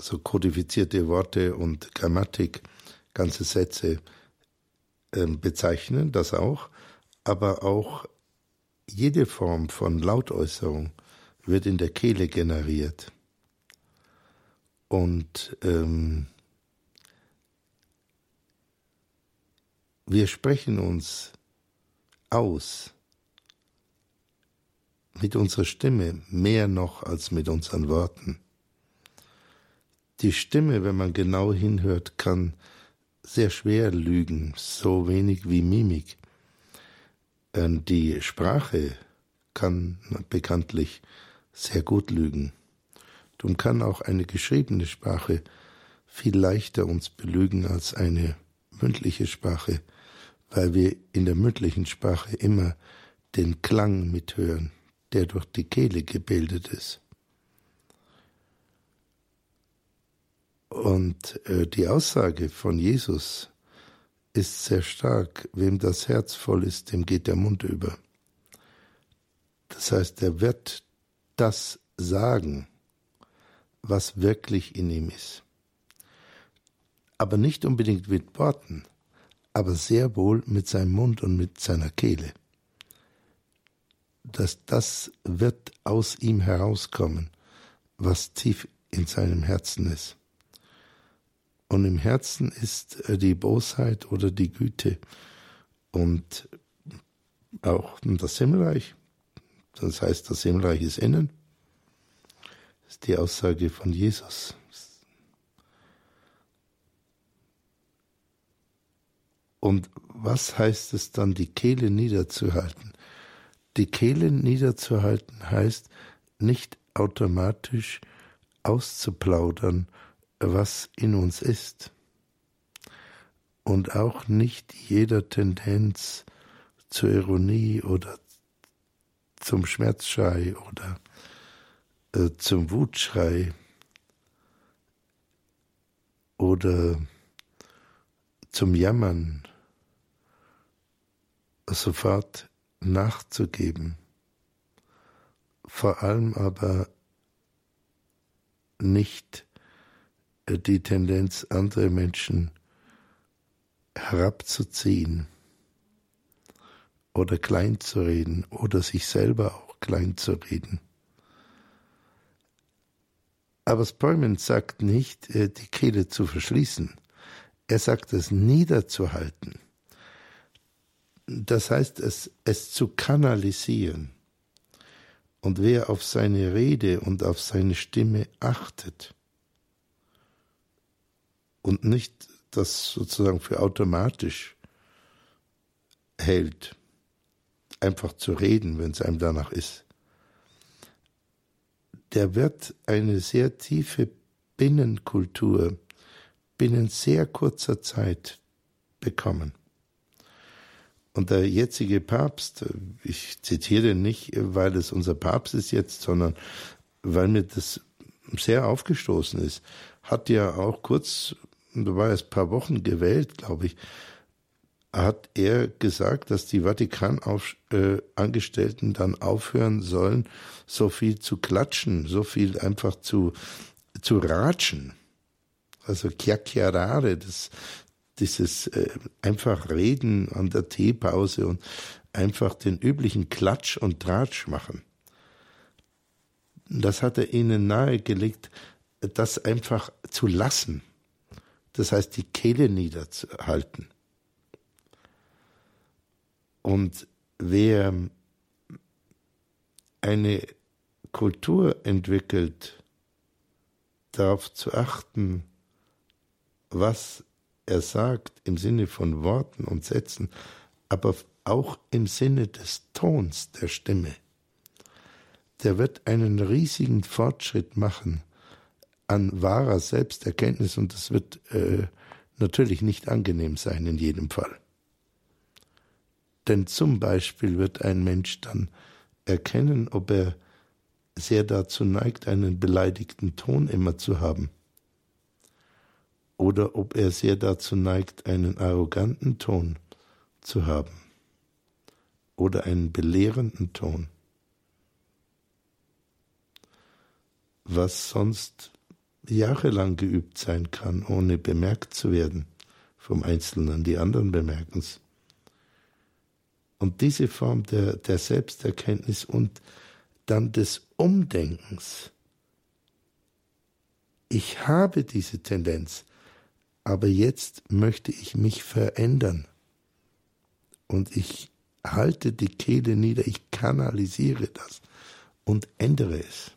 so kodifizierte Worte und Grammatik, ganze Sätze äh, bezeichnen, das auch, aber auch jede Form von Lautäußerung wird in der Kehle generiert. Und ähm, wir sprechen uns aus mit unserer Stimme mehr noch als mit unseren Worten. Die Stimme, wenn man genau hinhört, kann sehr schwer lügen, so wenig wie Mimik. Die Sprache kann bekanntlich sehr gut lügen. Darum kann auch eine geschriebene Sprache viel leichter uns belügen als eine mündliche Sprache, weil wir in der mündlichen Sprache immer den Klang mithören, der durch die Kehle gebildet ist. Und äh, die Aussage von Jesus ist sehr stark, wem das Herz voll ist, dem geht der Mund über. Das heißt, er wird das sagen, was wirklich in ihm ist. Aber nicht unbedingt mit Worten, aber sehr wohl mit seinem Mund und mit seiner Kehle. Dass das wird aus ihm herauskommen, was tief in seinem Herzen ist. Und im Herzen ist äh, die Bosheit oder die Güte und auch das Himmelreich. Das heißt, das Himmelreich ist innen. Das ist die Aussage von Jesus. Und was heißt es dann, die Kehle niederzuhalten? Die Kehle niederzuhalten heißt nicht automatisch auszuplaudern, was in uns ist. Und auch nicht jeder Tendenz zur Ironie oder zum Schmerzschrei oder äh, zum Wutschrei oder zum Jammern sofort nachzugeben, vor allem aber nicht die Tendenz, andere Menschen herabzuziehen oder klein zu reden oder sich selber auch klein zu reden. Aber Spurman sagt nicht, äh, die Kehle zu verschließen. Er sagt es niederzuhalten. Das heißt, es, es zu kanalisieren. Und wer auf seine Rede und auf seine Stimme achtet und nicht das sozusagen für automatisch hält, einfach zu reden, wenn es einem danach ist, der wird eine sehr tiefe Binnenkultur binnen sehr kurzer Zeit bekommen. Und der jetzige Papst, ich zitiere nicht, weil es unser Papst ist jetzt, sondern weil mir das sehr aufgestoßen ist, hat ja auch kurz, da war erst ein paar Wochen gewählt, glaube ich, hat er gesagt, dass die Vatikanangestellten dann aufhören sollen, so viel zu klatschen, so viel einfach zu, zu ratschen. Also chiacchierare, das, dieses äh, einfach reden an der Teepause und einfach den üblichen Klatsch und Tratsch machen. Das hat er ihnen nahegelegt, das einfach zu lassen. Das heißt, die Kehle niederzuhalten. Und wer eine Kultur entwickelt, darauf zu achten, was er sagt im Sinne von Worten und Sätzen, aber auch im Sinne des Tons der Stimme, der wird einen riesigen Fortschritt machen an wahrer Selbsterkenntnis und das wird äh, natürlich nicht angenehm sein in jedem Fall. Denn zum Beispiel wird ein Mensch dann erkennen, ob er sehr dazu neigt, einen beleidigten Ton immer zu haben. Oder ob er sehr dazu neigt, einen arroganten Ton zu haben. Oder einen belehrenden Ton, was sonst jahrelang geübt sein kann, ohne bemerkt zu werden vom Einzelnen, die anderen bemerken es. Und diese Form der, der Selbsterkenntnis und dann des Umdenkens. Ich habe diese Tendenz, aber jetzt möchte ich mich verändern. Und ich halte die Kehle nieder, ich kanalisiere das und ändere es.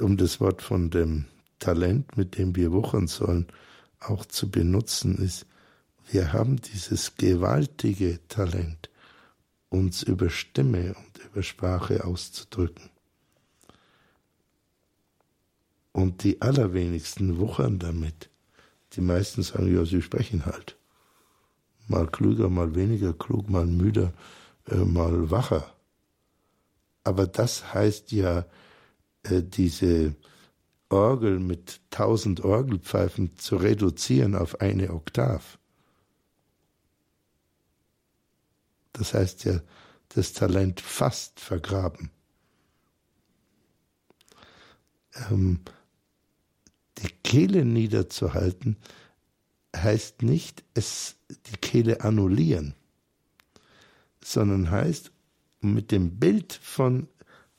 Um das Wort von dem Talent, mit dem wir wuchern sollen, auch zu benutzen, ist, wir haben dieses gewaltige Talent, uns über Stimme und über Sprache auszudrücken. Und die allerwenigsten wuchern damit. Die meisten sagen, ja, sie sprechen halt. Mal klüger, mal weniger klug, mal müder, äh, mal wacher. Aber das heißt ja, diese Orgel mit tausend Orgelpfeifen zu reduzieren auf eine Oktav. Das heißt ja, das Talent fast vergraben. Ähm, die Kehle niederzuhalten, heißt nicht, es die Kehle annullieren, sondern heißt, mit dem Bild von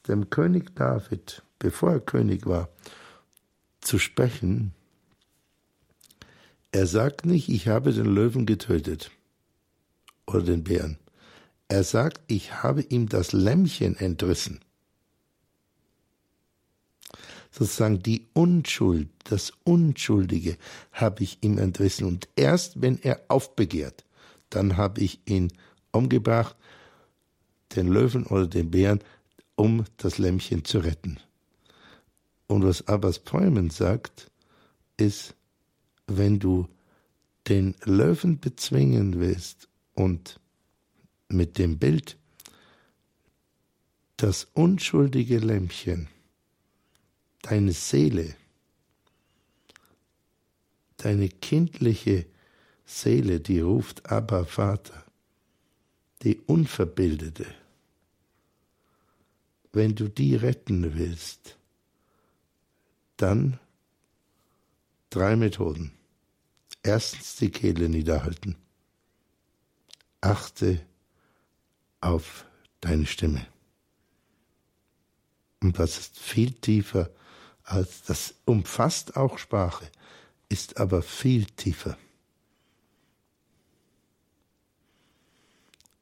dem König David, bevor er König war, zu sprechen. Er sagt nicht, ich habe den Löwen getötet oder den Bären. Er sagt, ich habe ihm das Lämmchen entrissen. Sozusagen die Unschuld, das Unschuldige habe ich ihm entrissen. Und erst wenn er aufbegehrt, dann habe ich ihn umgebracht, den Löwen oder den Bären, um das Lämmchen zu retten. Und was Abbas Poemen sagt, ist, wenn du den Löwen bezwingen willst und mit dem Bild das unschuldige Lämmchen, deine Seele, deine kindliche Seele, die ruft Abba Vater, die unverbildete, wenn du die retten willst, dann drei Methoden. Erstens die Kehle niederhalten. Achte auf deine Stimme. Und das ist viel tiefer als das umfasst auch Sprache, ist aber viel tiefer.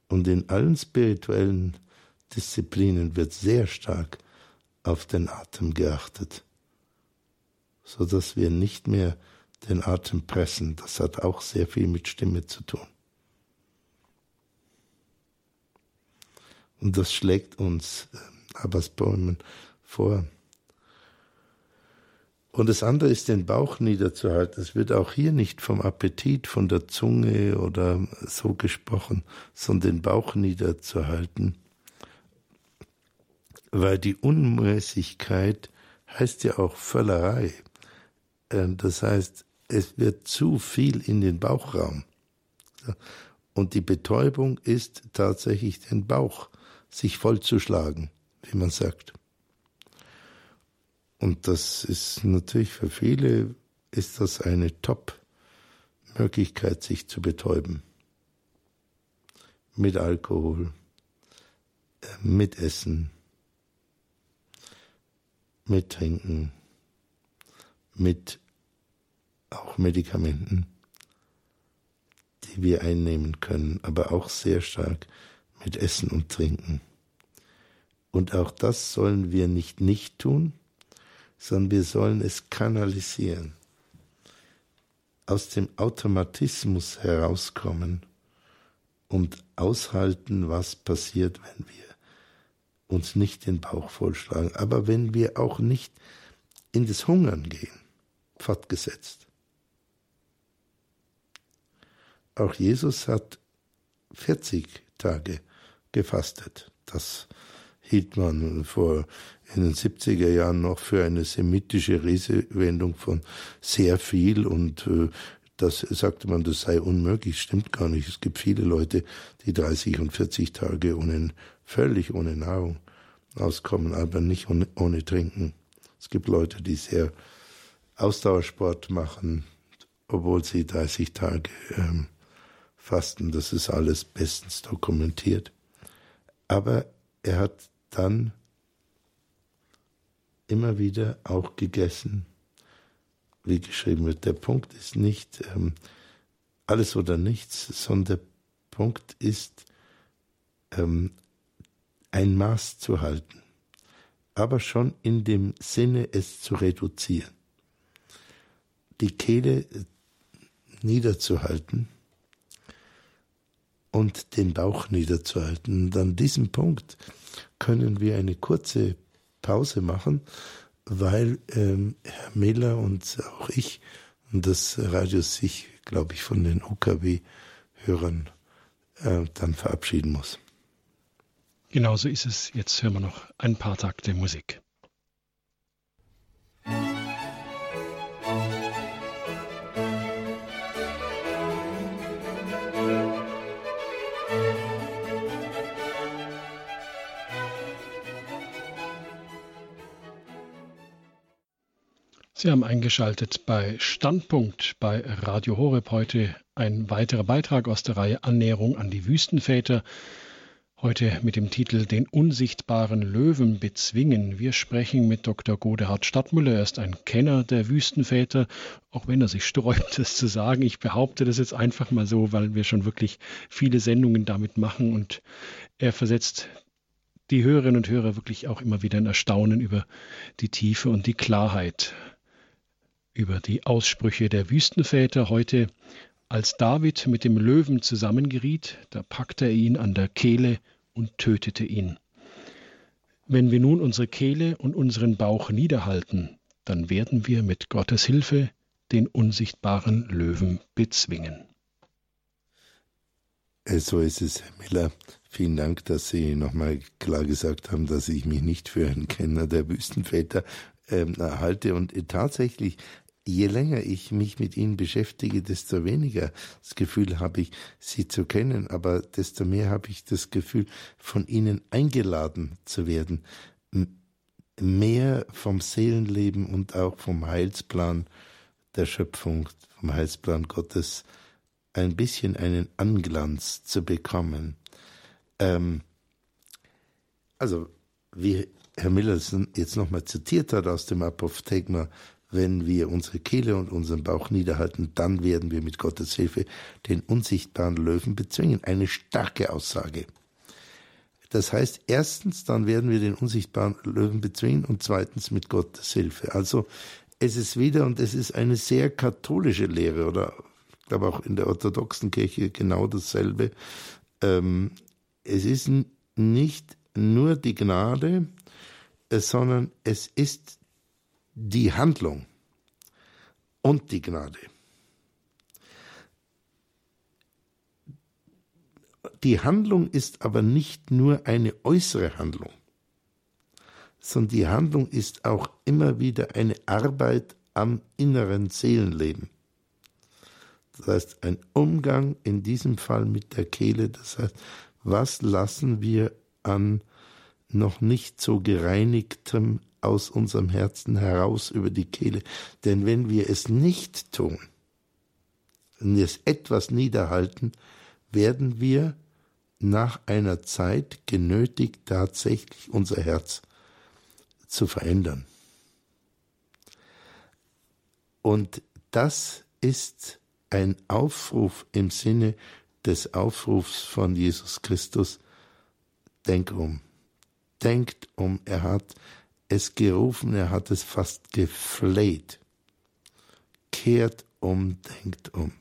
Und in allen spirituellen Disziplinen wird sehr stark auf den Atem geachtet, so dass wir nicht mehr den Atem pressen. Das hat auch sehr viel mit Stimme zu tun. Und das schlägt uns äh, Abbas Bäumen vor. Und das andere ist, den Bauch niederzuhalten. Es wird auch hier nicht vom Appetit, von der Zunge oder so gesprochen, sondern den Bauch niederzuhalten. Weil die Unmäßigkeit heißt ja auch Völlerei. Äh, das heißt, es wird zu viel in den Bauchraum. Und die Betäubung ist tatsächlich den Bauch sich vollzuschlagen, wie man sagt. Und das ist natürlich für viele ist das eine Top-Möglichkeit, sich zu betäuben. Mit Alkohol, äh, mit Essen, mit Trinken, mit auch Medikamenten, die wir einnehmen können, aber auch sehr stark mit Essen und Trinken. Und auch das sollen wir nicht nicht tun, sondern wir sollen es kanalisieren, aus dem Automatismus herauskommen und aushalten, was passiert, wenn wir uns nicht den Bauch vollschlagen, aber wenn wir auch nicht in das Hungern gehen, fortgesetzt. Auch Jesus hat 40 Tage gefastet. Das hielt man vor in den 70er Jahren noch für eine semitische Redewendung von sehr viel und äh, das sagte man, das sei unmöglich, stimmt gar nicht. Es gibt viele Leute, die 30 und 40 Tage ohne, völlig ohne Nahrung auskommen, aber nicht ohne, ohne Trinken. Es gibt Leute, die sehr Ausdauersport machen, obwohl sie 30 Tage ähm, fasten. Das ist alles bestens dokumentiert. Aber er hat dann immer wieder auch gegessen, wie geschrieben wird. Der Punkt ist nicht ähm, alles oder nichts, sondern der Punkt ist, ähm, ein Maß zu halten, aber schon in dem Sinne, es zu reduzieren. Die Kehle äh, niederzuhalten und den Bauch niederzuhalten. Und an diesem Punkt können wir eine kurze Pause machen, weil ähm, Herr Miller und auch ich und das Radio sich, glaube ich, von den UKW-Hörern äh, dann verabschieden muss. Genauso ist es. Jetzt hören wir noch ein paar Takte Musik. Sie haben eingeschaltet bei Standpunkt bei Radio Horeb heute ein weiterer Beitrag aus der Reihe Annäherung an die Wüstenväter. Heute mit dem Titel Den unsichtbaren Löwen bezwingen. Wir sprechen mit Dr. Godehard Stadtmüller. Er ist ein Kenner der Wüstenväter, auch wenn er sich sträubt, das zu sagen. Ich behaupte das jetzt einfach mal so, weil wir schon wirklich viele Sendungen damit machen und er versetzt die Hörerinnen und Hörer wirklich auch immer wieder in Erstaunen über die Tiefe und die Klarheit, über die Aussprüche der Wüstenväter. Heute, als David mit dem Löwen zusammengeriet, da packte er ihn an der Kehle und tötete ihn. Wenn wir nun unsere Kehle und unseren Bauch niederhalten, dann werden wir mit Gottes Hilfe den unsichtbaren Löwen bezwingen. Äh, so ist es, Herr Miller. Vielen Dank, dass Sie nochmal klar gesagt haben, dass ich mich nicht für einen Kenner der Wüstenväter ähm, halte. Und tatsächlich je länger ich mich mit ihnen beschäftige, desto weniger das Gefühl habe ich, sie zu kennen, aber desto mehr habe ich das Gefühl, von ihnen eingeladen zu werden, mehr vom Seelenleben und auch vom Heilsplan der Schöpfung, vom Heilsplan Gottes, ein bisschen einen Anglanz zu bekommen. Ähm, also, wie Herr Miller jetzt nochmal zitiert hat aus dem Apophthegma, wenn wir unsere Kehle und unseren Bauch niederhalten, dann werden wir mit Gottes Hilfe den unsichtbaren Löwen bezwingen. Eine starke Aussage. Das heißt, erstens, dann werden wir den unsichtbaren Löwen bezwingen und zweitens mit Gottes Hilfe. Also es ist wieder, und es ist eine sehr katholische Lehre, oder ich glaube auch in der orthodoxen Kirche genau dasselbe. Ähm, es ist nicht nur die Gnade, äh, sondern es ist die Handlung und die Gnade. Die Handlung ist aber nicht nur eine äußere Handlung, sondern die Handlung ist auch immer wieder eine Arbeit am inneren Seelenleben. Das heißt, ein Umgang in diesem Fall mit der Kehle, das heißt, was lassen wir an noch nicht so gereinigtem aus unserem Herzen heraus über die Kehle. Denn wenn wir es nicht tun, wenn wir es etwas niederhalten, werden wir nach einer Zeit genötigt, tatsächlich unser Herz zu verändern. Und das ist ein Aufruf im Sinne des Aufrufs von Jesus Christus. Denk um. Denkt um. Er hat es gerufen, er hat es fast gefleht. Kehrt um, denkt um.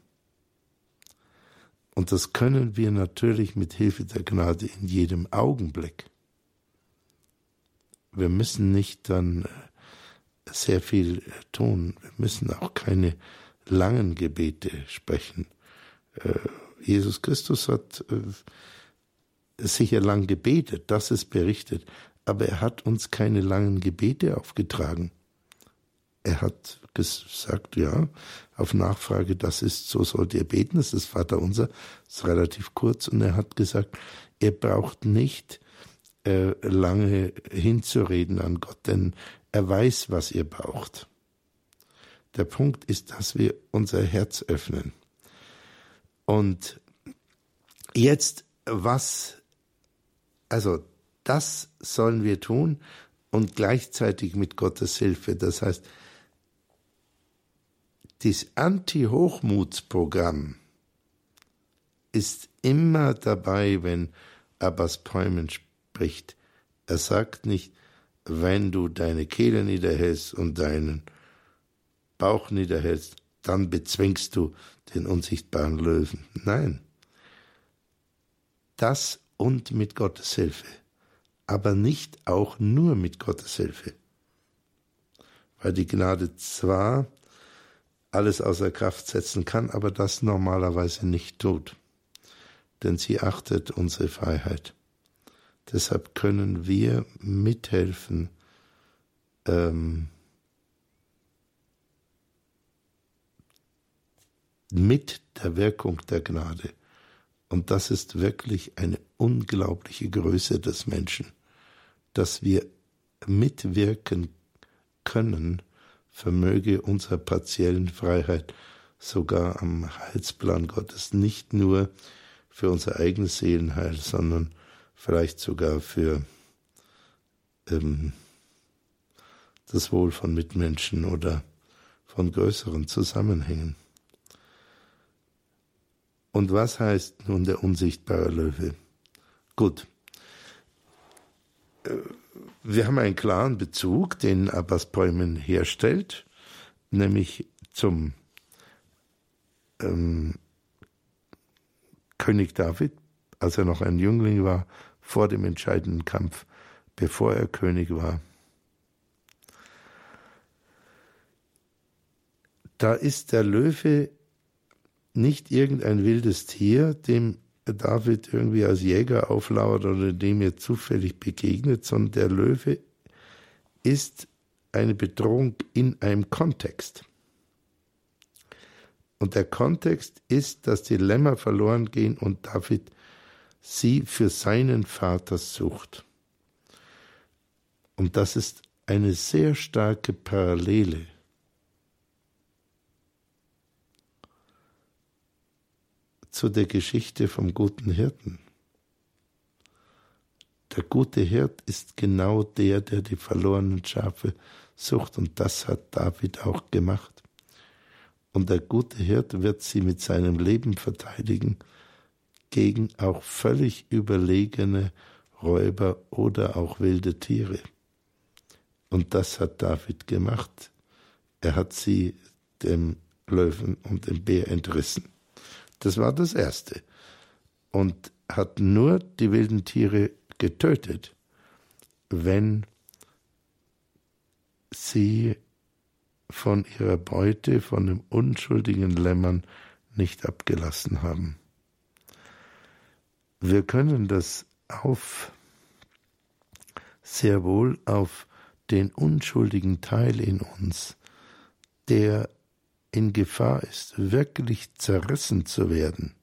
Und das können wir natürlich mit Hilfe der Gnade in jedem Augenblick. Wir müssen nicht dann äh, sehr viel äh, tun. Wir müssen auch keine langen Gebete sprechen. Äh, Jesus Christus hat sicher lang gebetet, das ist berichtet, aber er hat uns keine langen Gebete aufgetragen. Er hat gesagt, ja, auf Nachfrage, das ist, so sollt ihr beten, das ist Vater unser, ist relativ kurz, und er hat gesagt, ihr braucht nicht äh, lange hinzureden an Gott, denn er weiß, was ihr braucht. Der Punkt ist, dass wir unser Herz öffnen. Und jetzt, was, also das sollen wir tun und gleichzeitig mit Gottes Hilfe. Das heißt, das Anti-Hochmutsprogramm ist immer dabei, wenn Abbas Päumen spricht. Er sagt nicht, wenn du deine Kehle niederhältst und deinen Bauch niederhältst, dann bezwingst du den unsichtbaren Löwen. Nein. Das und mit Gottes Hilfe aber nicht auch nur mit Gottes Hilfe. Weil die Gnade zwar alles außer Kraft setzen kann, aber das normalerweise nicht tut. Denn sie achtet unsere Freiheit. Deshalb können wir mithelfen, ähm, mit der Wirkung der Gnade und das ist wirklich eine unglaubliche Größe des Menschen, dass wir mitwirken können, vermöge unserer partiellen Freiheit sogar am Heilsplan Gottes, nicht nur für unser eigenes Seelenheil, sondern vielleicht sogar für ähm, das Wohl von Mitmenschen oder von größeren Zusammenhängen. Und was heißt nun der unsichtbare Löwe? Gut. Äh, wir haben einen klaren Bezug, den Abbas Bäumen herstellt, nämlich zum ähm, König David, als er noch ein Jüngling war, vor dem entscheidenden Kampf, bevor er König war. Da ist der Löwe nicht irgendein wildes Tier, dem David irgendwie als Jäger auflauert oder dem er zufällig begegnet, sondern der Löwe ist eine Bedrohung in einem Kontext. Und der Kontext ist, dass die Lämmer verloren gehen und David sie für seinen Vater sucht. Und das ist eine sehr starke Parallele zu der Geschichte vom guten Hirten. Der gute Hirt ist genau der, der die verlorenen Schafe sucht, und das hat David auch gemacht. Und der gute Hirt wird sie mit seinem Leben verteidigen gegen auch völlig überlegene Räuber oder auch wilde Tiere. Und das hat David gemacht. Er hat sie dem Löwen und dem Bär entrissen. Das war das Erste. Und hat nur die wilden Tiere getötet, wenn sie von ihrer Beute, von dem unschuldigen Lämmern nicht abgelassen haben. Wir können das auf sehr wohl auf den unschuldigen Teil in uns, der in Gefahr ist, wirklich zerrissen zu werden,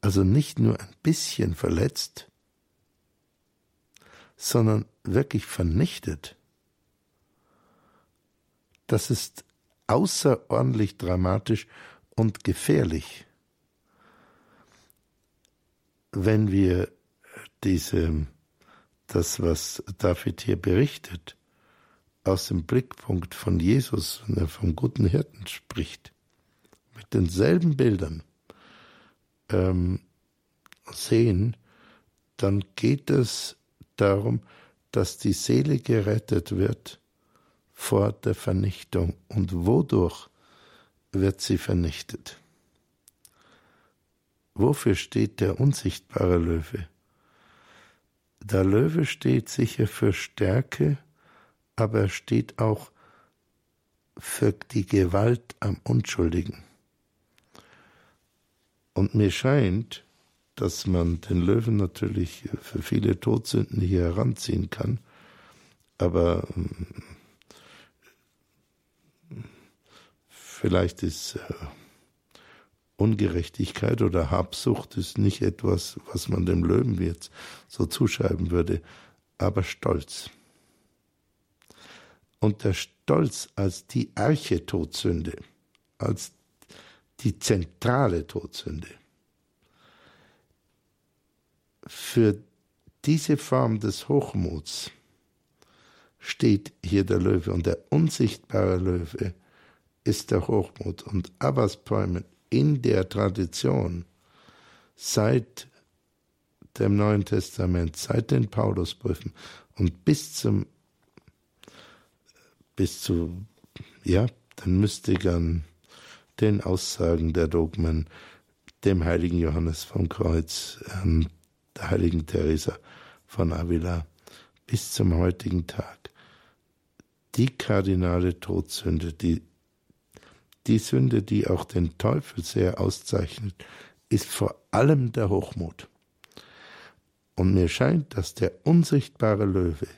also nicht nur ein bisschen verletzt, sondern wirklich vernichtet. Das ist außerordentlich dramatisch und gefährlich, wenn wir diese, das, was David hier berichtet, aus dem Blickpunkt von Jesus, wenn er vom guten Hirten spricht, mit denselben Bildern ähm, sehen, dann geht es darum, dass die Seele gerettet wird vor der Vernichtung. Und wodurch wird sie vernichtet? Wofür steht der unsichtbare Löwe? Der Löwe steht sicher für Stärke, aber er steht auch für die Gewalt am Unschuldigen. Und mir scheint, dass man den Löwen natürlich für viele Todsünden hier heranziehen kann, aber hm, vielleicht ist äh, Ungerechtigkeit oder Habsucht ist nicht etwas, was man dem Löwen jetzt so zuschreiben würde, aber Stolz und der Stolz als die Arche-Todsünde, als die zentrale Todsünde. Für diese Form des Hochmuts steht hier der Löwe und der unsichtbare Löwe ist der Hochmut und Abbas Bäumen in der Tradition seit dem Neuen Testament, seit den Paulusbriefen und bis zum bis zu ja, den Mystikern, den Aussagen der Dogmen, dem heiligen Johannes vom Kreuz, ähm, der heiligen Teresa von Avila bis zum heutigen Tag. Die kardinale Todsünde, die, die Sünde, die auch den Teufel sehr auszeichnet, ist vor allem der Hochmut. Und mir scheint, dass der unsichtbare Löwe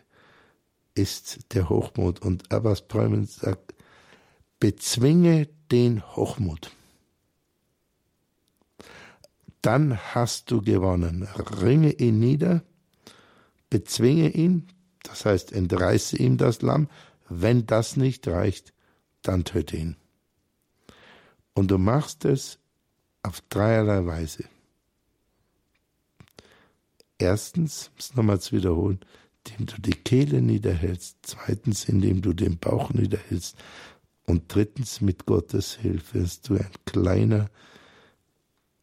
ist der Hochmut. Und Abbas Bräumen sagt, bezwinge den Hochmut. Dann hast du gewonnen. Ringe ihn nieder, bezwinge ihn, das heißt entreiße ihm das Lamm. Wenn das nicht reicht, dann töte ihn. Und du machst es auf dreierlei Weise. Erstens, um es nochmal zu wiederholen, indem du die Kehle niederhältst. Zweitens, indem du den Bauch niederhältst. Und drittens, mit Gottes Hilfe wirst du ein kleiner,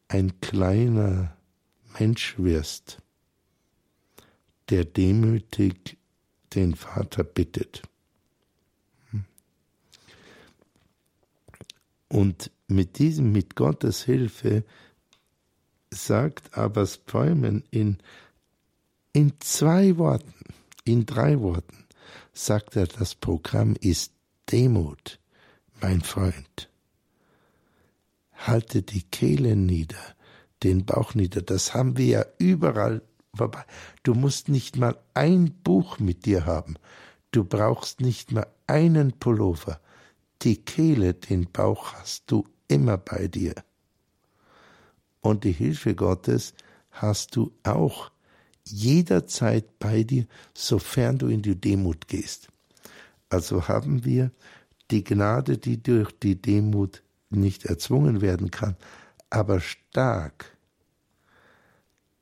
ein kleiner Mensch wirst, der demütig den Vater bittet. Und mit diesem, mit Gottes Hilfe, sagt Abbas Bäumen in, in zwei Worten, in drei Worten, sagt er, das Programm ist Demut mein Freund. Halte die Kehle nieder, den Bauch nieder. Das haben wir ja überall vorbei. Du musst nicht mal ein Buch mit dir haben. Du brauchst nicht mal einen Pullover. Die Kehle, den Bauch hast du immer bei dir. Und die Hilfe Gottes hast du auch jederzeit bei dir, sofern du in die Demut gehst. Also haben wir die Gnade, die durch die Demut nicht erzwungen werden kann, aber stark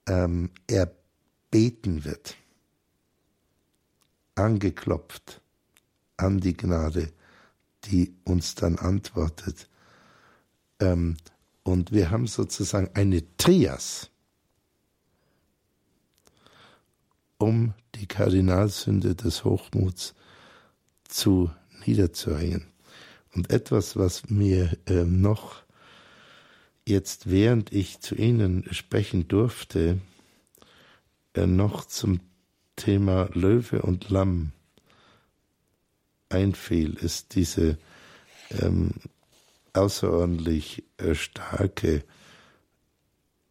ähm, erbeten wird, angeklopft an die Gnade, die uns dann antwortet. Ähm, und wir haben sozusagen eine Trias, um die Kardinalsünde des Hochmuts zu niederzuhängen. Und etwas, was mir äh, noch jetzt, während ich zu Ihnen sprechen durfte, äh, noch zum Thema Löwe und Lamm einfiel, ist diese ähm, außerordentlich äh, starke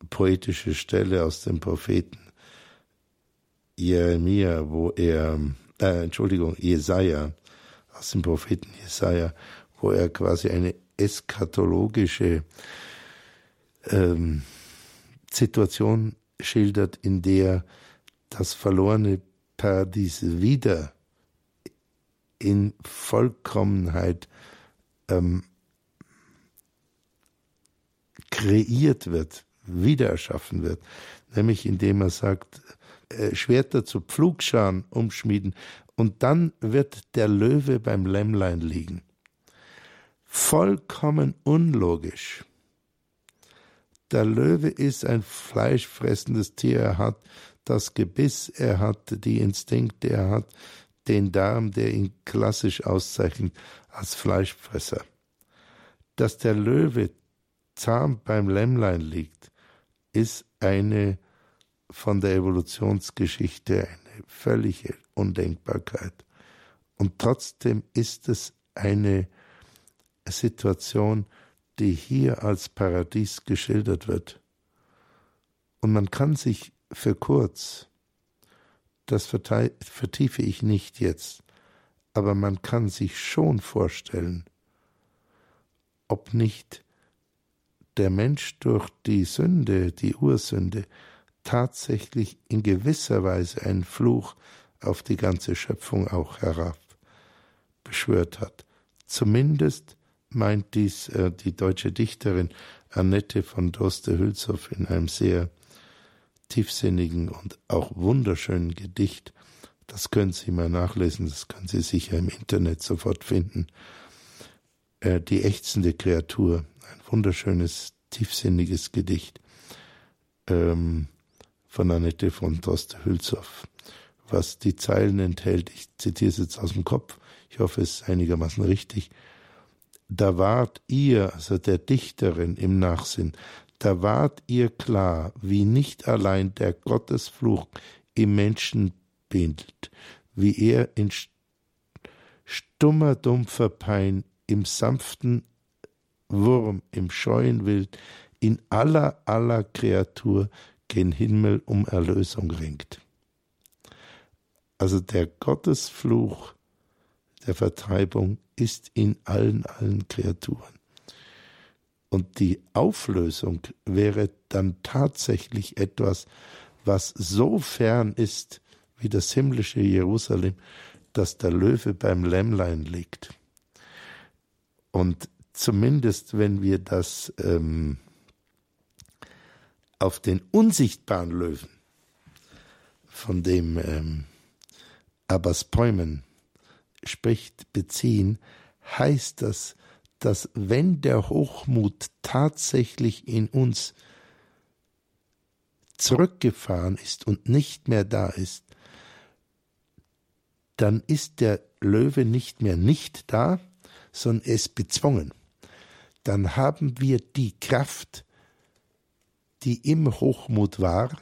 poetische Stelle aus dem Propheten Jeremia, wo er, äh, Entschuldigung, Jesaja, aus dem Propheten Jesaja, wo er quasi eine eskatologische ähm, Situation schildert, in der das verlorene Paradies wieder in Vollkommenheit ähm, kreiert wird, wieder erschaffen wird, nämlich indem er sagt, äh, Schwerter zu Pflugscharen umschmieden, und dann wird der Löwe beim Lämmlein liegen. Vollkommen unlogisch. Der Löwe ist ein fleischfressendes Tier, er hat das Gebiss, er hat die Instinkte, er hat den Darm, der ihn klassisch auszeichnet als Fleischfresser. Dass der Löwe zahm beim Lämmlein liegt, ist eine von der Evolutionsgeschichte eine völlige Undenkbarkeit. Und trotzdem ist es eine Situation, die hier als Paradies geschildert wird. Und man kann sich für kurz, das vertiefe ich nicht jetzt, aber man kann sich schon vorstellen, ob nicht der Mensch durch die Sünde, die Ursünde, tatsächlich in gewisser Weise einen Fluch auf die ganze Schöpfung auch herab beschwört hat. Zumindest meint dies äh, die deutsche Dichterin Annette von Droste-Hülshoff in einem sehr tiefsinnigen und auch wunderschönen Gedicht. Das können Sie mal nachlesen, das können Sie sicher im Internet sofort finden. Äh, die ächzende Kreatur, ein wunderschönes, tiefsinniges Gedicht. Ähm, von Annette von Droste-Hülshoff, was die Zeilen enthält. Ich zitiere es jetzt aus dem Kopf. Ich hoffe, es ist einigermaßen richtig. Da ward ihr, also der Dichterin im Nachsinn, da ward ihr klar, wie nicht allein der Gottesfluch im Menschen bindet, wie er in stummer, dumpfer Pein, im sanften Wurm, im scheuen Wild, in aller, aller Kreatur gen Himmel um Erlösung ringt. Also der Gottesfluch der Vertreibung ist in allen, allen Kreaturen. Und die Auflösung wäre dann tatsächlich etwas, was so fern ist wie das himmlische Jerusalem, dass der Löwe beim Lämmlein liegt. Und zumindest wenn wir das ähm, auf den unsichtbaren Löwen von dem ähm, Abbas Päumen spricht, beziehen, heißt das, dass wenn der Hochmut tatsächlich in uns zurückgefahren ist und nicht mehr da ist, dann ist der Löwe nicht mehr nicht da, sondern er ist bezwungen. Dann haben wir die Kraft, die im Hochmut war,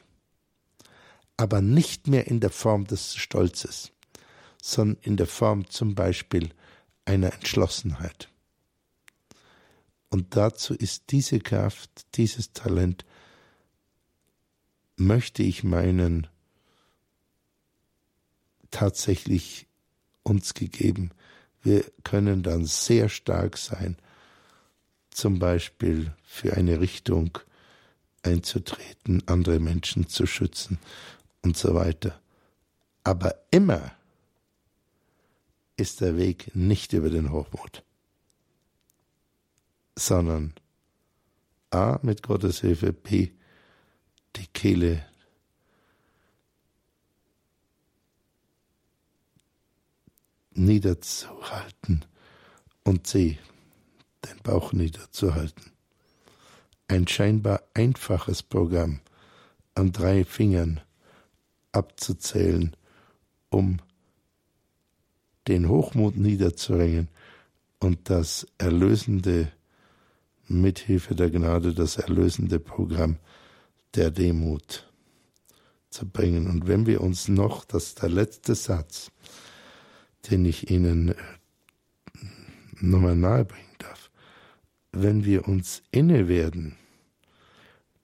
aber nicht mehr in der Form des Stolzes, sondern in der Form zum Beispiel einer Entschlossenheit. Und dazu ist diese Kraft, dieses Talent, möchte ich meinen, tatsächlich uns gegeben. Wir können dann sehr stark sein, zum Beispiel für eine Richtung einzutreten, andere Menschen zu schützen und so weiter. Aber immer ist der Weg nicht über den Hochmut, sondern A mit Gottes Hilfe, B die Kehle niederzuhalten und C den Bauch niederzuhalten. Ein scheinbar einfaches Programm an drei Fingern abzuzählen, um den Hochmut niederzuringen und das erlösende, mithilfe der Gnade, das erlösende Programm der Demut zu bringen. Und wenn wir uns noch, das ist der letzte Satz, den ich Ihnen äh, nochmal nahebringen darf, wenn wir uns inne werden,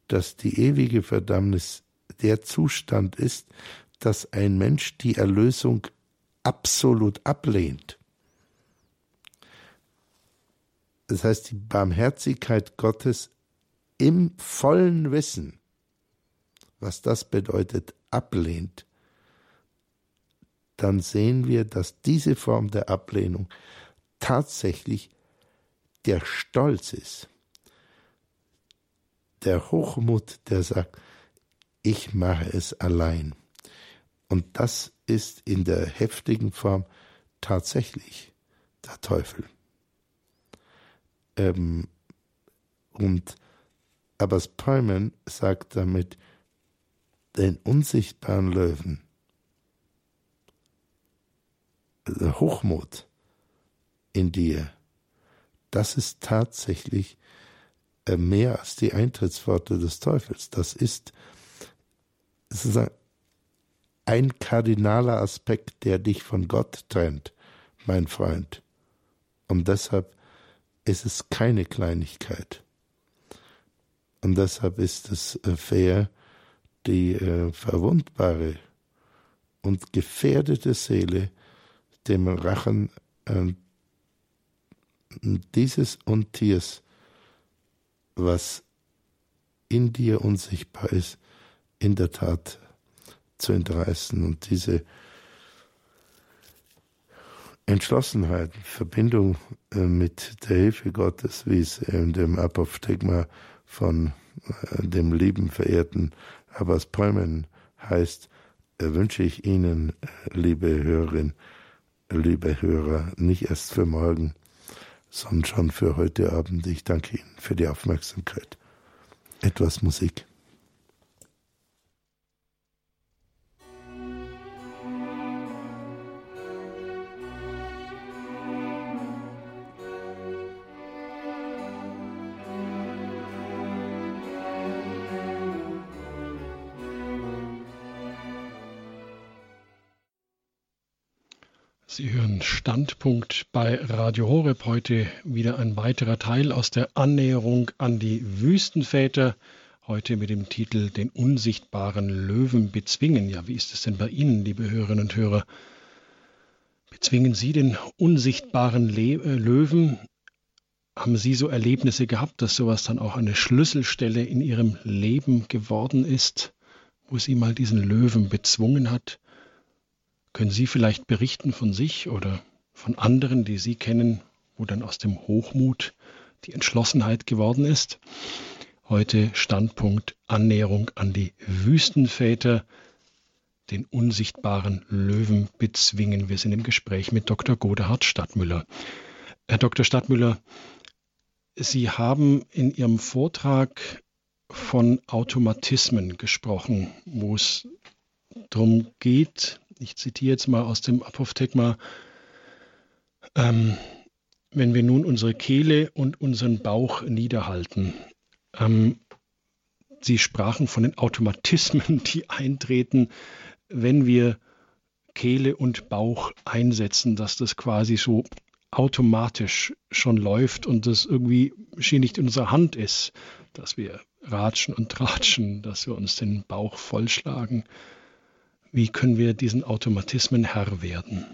dass die ewige Verdammnis der Zustand ist, dass ein Mensch die Erlösung absolut ablehnt. Das heißt, die Barmherzigkeit Gottes im vollen Wissen, was das bedeutet, ablehnt, dann sehen wir, dass diese Form der Ablehnung tatsächlich der Stolz ist, der Hochmut, der sagt, ich mache es allein. Und das ist in der heftigen Form tatsächlich der Teufel. Ähm, und Abbas Päumen sagt damit, den unsichtbaren Löwen, der Hochmut in dir, das ist tatsächlich äh, mehr als die Eintrittsworte des Teufels. Das ist sozusagen ein kardinaler Aspekt, der dich von Gott trennt, mein Freund. Und deshalb ist es keine Kleinigkeit. Und deshalb ist es äh, fair, die äh, verwundbare und gefährdete Seele dem Rachen äh, dieses Untiers, was in dir unsichtbar ist, in der Tat zu entreißen und diese Entschlossenheit, Verbindung äh, mit der Hilfe Gottes, wie es in dem Apophthegma von äh, dem lieben verehrten Abbas Päumen heißt, äh, wünsche ich Ihnen, liebe Hörerin, liebe Hörer, nicht erst für morgen, sondern schon für heute Abend. Ich danke Ihnen für die Aufmerksamkeit. Etwas Musik. Sie hören Standpunkt bei Radio Horeb. Heute wieder ein weiterer Teil aus der Annäherung an die Wüstenväter. Heute mit dem Titel Den unsichtbaren Löwen bezwingen. Ja, wie ist es denn bei Ihnen, liebe Hörerinnen und Hörer? Bezwingen Sie den unsichtbaren Le äh, Löwen? Haben Sie so Erlebnisse gehabt, dass sowas dann auch eine Schlüsselstelle in Ihrem Leben geworden ist, wo Sie mal diesen Löwen bezwungen hat? Können Sie vielleicht berichten von sich oder von anderen, die Sie kennen, wo dann aus dem Hochmut die Entschlossenheit geworden ist? Heute Standpunkt Annäherung an die Wüstenväter. den unsichtbaren Löwen bezwingen. Wir sind im Gespräch mit Dr. Godehard Stadtmüller. Herr Dr. Stadtmüller, Sie haben in Ihrem Vortrag von Automatismen gesprochen, wo es darum geht, ich zitiere jetzt mal aus dem Apophthegma, ähm, wenn wir nun unsere Kehle und unseren Bauch niederhalten. Ähm, Sie sprachen von den Automatismen, die eintreten, wenn wir Kehle und Bauch einsetzen, dass das quasi so automatisch schon läuft und das irgendwie schien nicht in unserer Hand ist, dass wir ratschen und tratschen, dass wir uns den Bauch vollschlagen. Wie können wir diesen Automatismen Herr werden?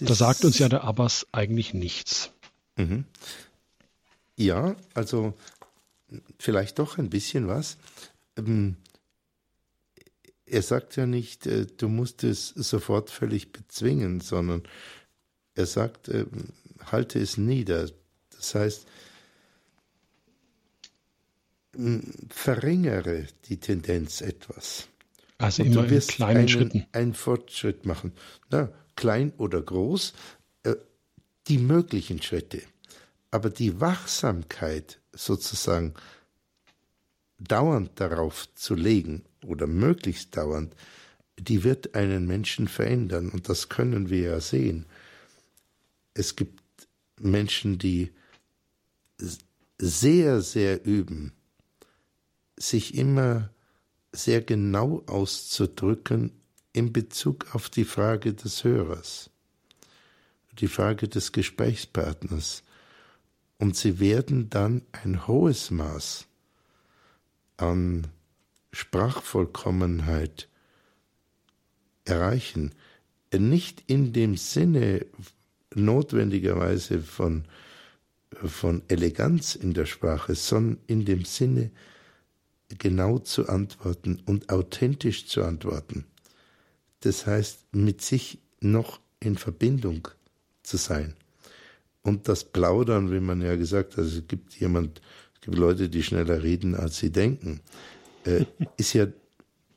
da sagt uns ja der Abbas eigentlich nichts. Mhm. Ja, also vielleicht doch ein bisschen was. Ähm, er sagt ja nicht, äh, du musst es sofort völlig bezwingen, sondern er sagt, äh, halte es nieder. Das heißt, verringere die Tendenz etwas. Also Und immer in kleinen einen, Schritten. Einen Fortschritt machen. Na, klein oder groß, äh, die möglichen Schritte. Aber die Wachsamkeit sozusagen dauernd darauf zu legen oder möglichst dauernd, die wird einen Menschen verändern. Und das können wir ja sehen. Es gibt Menschen, die sehr, sehr üben, sich immer sehr genau auszudrücken in Bezug auf die Frage des Hörers, die Frage des Gesprächspartners. Und sie werden dann ein hohes Maß an Sprachvollkommenheit erreichen. Nicht in dem Sinne notwendigerweise von, von Eleganz in der Sprache, sondern in dem Sinne, genau zu antworten und authentisch zu antworten. Das heißt, mit sich noch in Verbindung zu sein. Und das Plaudern, wie man ja gesagt hat, es gibt jemand, es gibt Leute, die schneller reden, als sie denken, äh, ist, ja,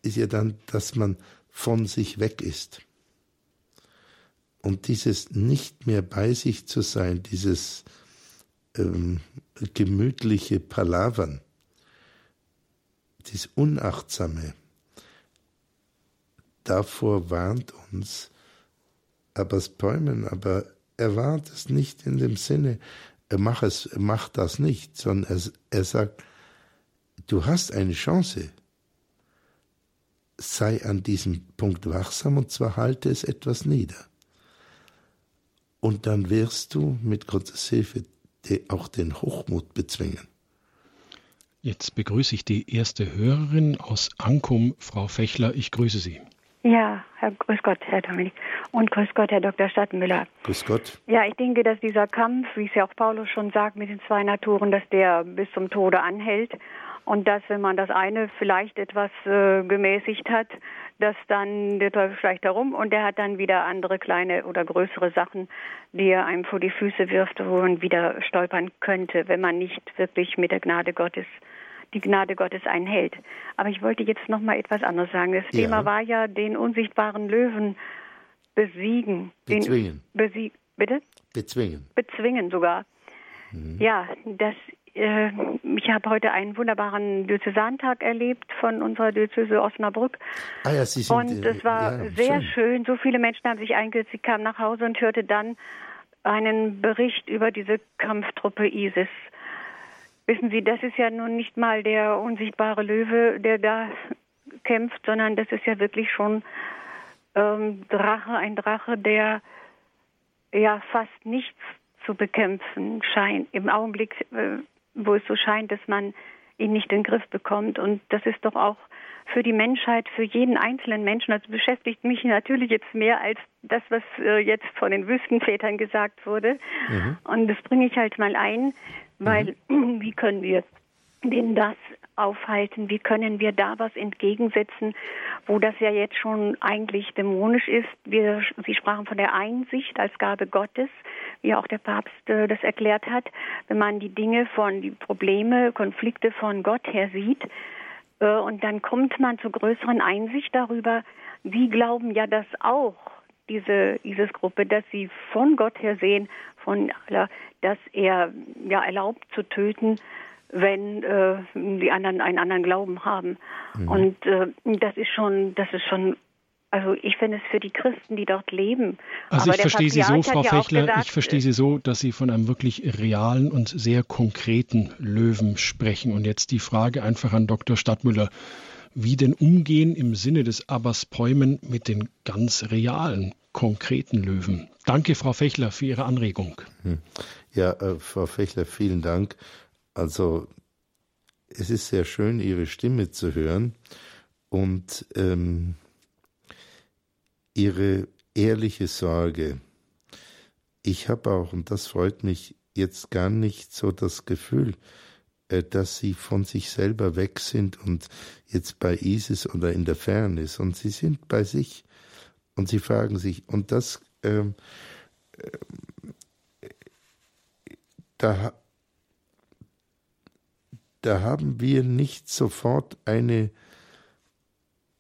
ist ja dann, dass man von sich weg ist. Und dieses nicht mehr bei sich zu sein, dieses ähm, gemütliche Palavern, dieses Unachtsame, davor warnt uns Abbas Bäumen, aber er warnt es nicht in dem Sinne, er macht, es, macht das nicht, sondern er, er sagt, du hast eine Chance, sei an diesem Punkt wachsam und zwar halte es etwas nieder. Und dann wirst du mit Gottes Hilfe auch den Hochmut bezwingen. Jetzt begrüße ich die erste Hörerin aus Ankum, Frau Fechler. Ich grüße Sie. Ja, Herr, grüß Gott, Herr Dominik. Und grüß Gott, Herr Dr. Stadtmüller. Grüß Gott. Ja, ich denke, dass dieser Kampf, wie es ja auch Paulus schon sagt, mit den zwei Naturen, dass der bis zum Tode anhält. Und dass, wenn man das eine vielleicht etwas äh, gemäßigt hat, dass dann der Teufel vielleicht herum und der hat dann wieder andere kleine oder größere Sachen, die er einem vor die Füße wirft, wo man wieder stolpern könnte, wenn man nicht wirklich mit der Gnade Gottes die Gnade Gottes einhält. Aber ich wollte jetzt noch mal etwas anderes sagen. Das ja. Thema war ja den unsichtbaren Löwen besiegen. Bezwingen. Besieg, bitte? Bezwingen. Bezwingen sogar. Mhm. Ja, das äh, ich habe heute einen wunderbaren Diözesantag erlebt von unserer Diözese Osnabrück. Ah ja, Sie sind, und es war ja, sehr schön. schön. So viele Menschen haben sich eingesetzt. Ich kam nach Hause und hörte dann einen Bericht über diese Kampftruppe ISIS. Wissen Sie, das ist ja nun nicht mal der unsichtbare Löwe, der da kämpft, sondern das ist ja wirklich schon ähm, Drache, ein Drache, der ja fast nichts zu bekämpfen scheint. Im Augenblick, äh, wo es so scheint, dass man ihn nicht in den Griff bekommt. Und das ist doch auch für die Menschheit, für jeden einzelnen Menschen, das beschäftigt mich natürlich jetzt mehr als das, was äh, jetzt von den Wüstenvätern gesagt wurde. Mhm. Und das bringe ich halt mal ein weil mhm. wie können wir denn das aufhalten? Wie können wir da was entgegensetzen, wo das ja jetzt schon eigentlich dämonisch ist? Wir, Sie sprachen von der Einsicht als Gabe Gottes, wie auch der Papst äh, das erklärt hat. Wenn man die Dinge von, die Probleme, Konflikte von Gott her sieht, äh, und dann kommt man zur größeren Einsicht darüber, Sie glauben ja das auch, diese ISIS-Gruppe, dass sie von Gott her sehen, von Allah, dass er ja erlaubt zu töten, wenn äh, die anderen einen anderen Glauben haben. Mhm. Und äh, das ist schon, das ist schon also ich finde es für die Christen, die dort leben. Also ich verstehe Sie so, Frau ja Fechler, gesagt, ich verstehe Sie so, dass Sie von einem wirklich realen und sehr konkreten Löwen sprechen. Und jetzt die Frage einfach an Dr. Stadtmüller. Wie denn umgehen im Sinne des Abbas Päumen mit den ganz realen, konkreten Löwen? Danke, Frau Fechler, für Ihre Anregung. Hm. Ja, äh, Frau Fechler, vielen Dank. Also es ist sehr schön, Ihre Stimme zu hören und ähm, Ihre ehrliche Sorge. Ich habe auch, und das freut mich, jetzt gar nicht so das Gefühl, dass Sie von sich selber weg sind und jetzt bei ISIS oder in der Ferne, sondern Sie sind bei sich und Sie fragen sich, und das, ähm, äh, da da haben wir nicht sofort eine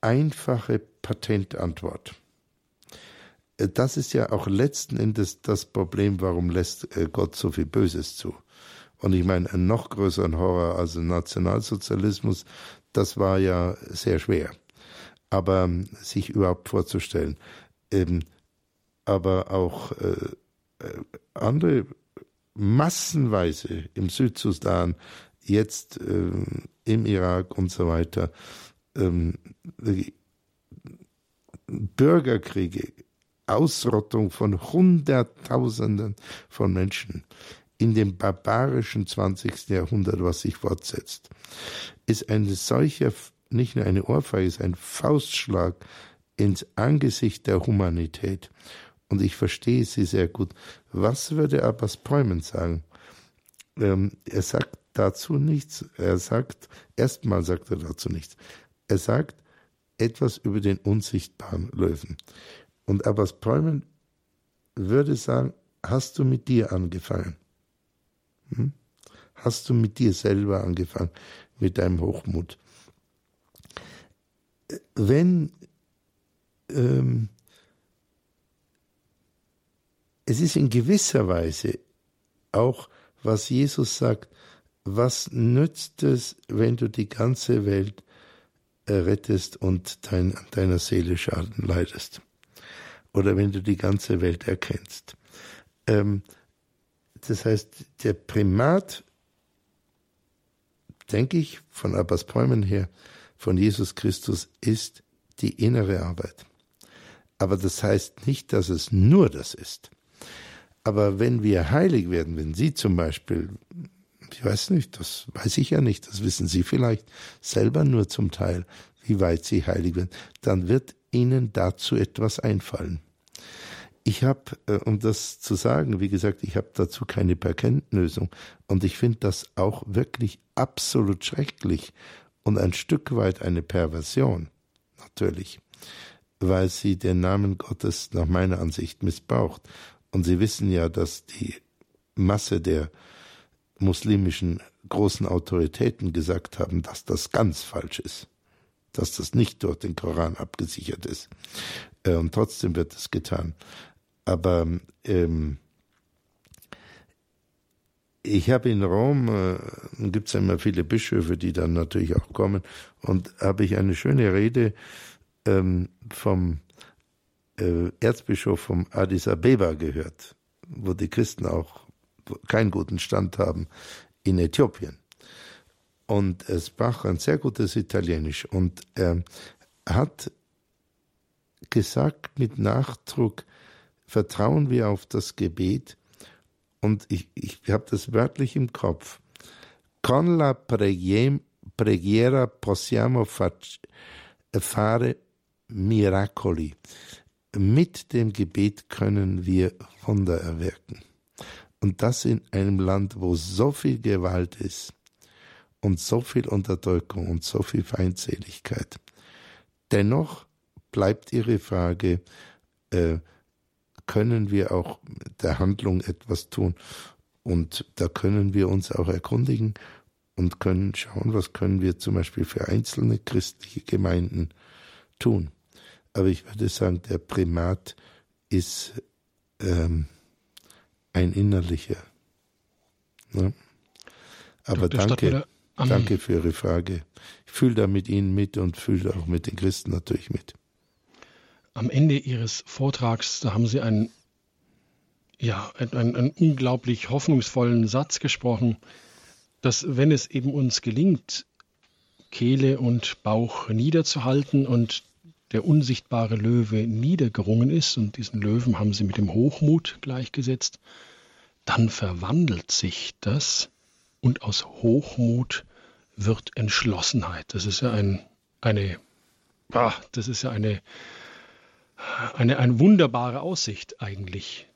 einfache Patentantwort. Äh, das ist ja auch letzten Endes das Problem, warum lässt äh, Gott so viel Böses zu. Und ich meine, einen noch größeren Horror als der Nationalsozialismus, das war ja sehr schwer. Aber ähm, sich überhaupt vorzustellen. Ähm, aber auch äh, äh andere massenweise im Südsudan, jetzt äh, im Irak und so weiter, ähm, Bürgerkriege, Ausrottung von Hunderttausenden von Menschen in dem barbarischen 20. Jahrhundert, was sich fortsetzt, ist ein solcher, nicht nur eine Ohrfeige, ist ein Faustschlag ins Angesicht der Humanität. Und ich verstehe sie sehr gut. Was würde Abbas Päumen sagen? Ähm, er sagt dazu nichts. Er sagt, erstmal sagt er dazu nichts. Er sagt etwas über den unsichtbaren Löwen. Und Abbas Päumen würde sagen, hast du mit dir angefangen? Hm? Hast du mit dir selber angefangen, mit deinem Hochmut? Wenn ähm, es ist in gewisser Weise auch, was Jesus sagt, was nützt es, wenn du die ganze Welt rettest und dein, deiner Seele Schaden leidest? Oder wenn du die ganze Welt erkennst? Ähm, das heißt, der Primat, denke ich, von Abbas Päumen her, von Jesus Christus, ist die innere Arbeit. Aber das heißt nicht, dass es nur das ist. Aber wenn wir heilig werden, wenn Sie zum Beispiel ich weiß nicht, das weiß ich ja nicht, das wissen Sie vielleicht selber nur zum Teil, wie weit Sie heilig werden, dann wird Ihnen dazu etwas einfallen. Ich habe, äh, um das zu sagen, wie gesagt, ich habe dazu keine Patentlösung und ich finde das auch wirklich absolut schrecklich und ein Stück weit eine Perversion, natürlich, weil sie den Namen Gottes nach meiner Ansicht missbraucht. Und Sie wissen ja, dass die Masse der muslimischen großen Autoritäten gesagt haben, dass das ganz falsch ist, dass das nicht durch den Koran abgesichert ist. Äh, und trotzdem wird es getan. Aber ähm, ich habe in Rom, äh, gibt es immer viele Bischöfe, die dann natürlich auch kommen, und habe ich eine schöne Rede ähm, vom äh, Erzbischof vom Addis Abeba gehört, wo die Christen auch keinen guten Stand haben in Äthiopien. Und er sprach ein sehr gutes Italienisch und er hat gesagt mit Nachdruck, vertrauen wir auf das Gebet und ich, ich habe das wörtlich im Kopf. Con la preghiera possiamo fare miracoli. Mit dem Gebet können wir Wunder erwirken. Und das in einem Land, wo so viel Gewalt ist und so viel Unterdrückung und so viel Feindseligkeit. Dennoch bleibt Ihre Frage, äh, können wir auch der Handlung etwas tun? Und da können wir uns auch erkundigen und können schauen, was können wir zum Beispiel für einzelne christliche Gemeinden tun. Aber ich würde sagen, der Primat ist ähm, ein innerlicher. Ne? Aber Dr. danke, danke für Ihre Frage. Ich fühle da mit Ihnen mit und fühle auch mit den Christen natürlich mit. Am Ende Ihres Vortrags, da haben Sie einen, ja, einen, einen unglaublich hoffnungsvollen Satz gesprochen, dass wenn es eben uns gelingt, Kehle und Bauch niederzuhalten und der unsichtbare Löwe niedergerungen ist, und diesen Löwen haben sie mit dem Hochmut gleichgesetzt, dann verwandelt sich das und aus Hochmut wird Entschlossenheit. Das ist ja ein, eine, ah, das ist ja eine, eine, eine wunderbare Aussicht eigentlich,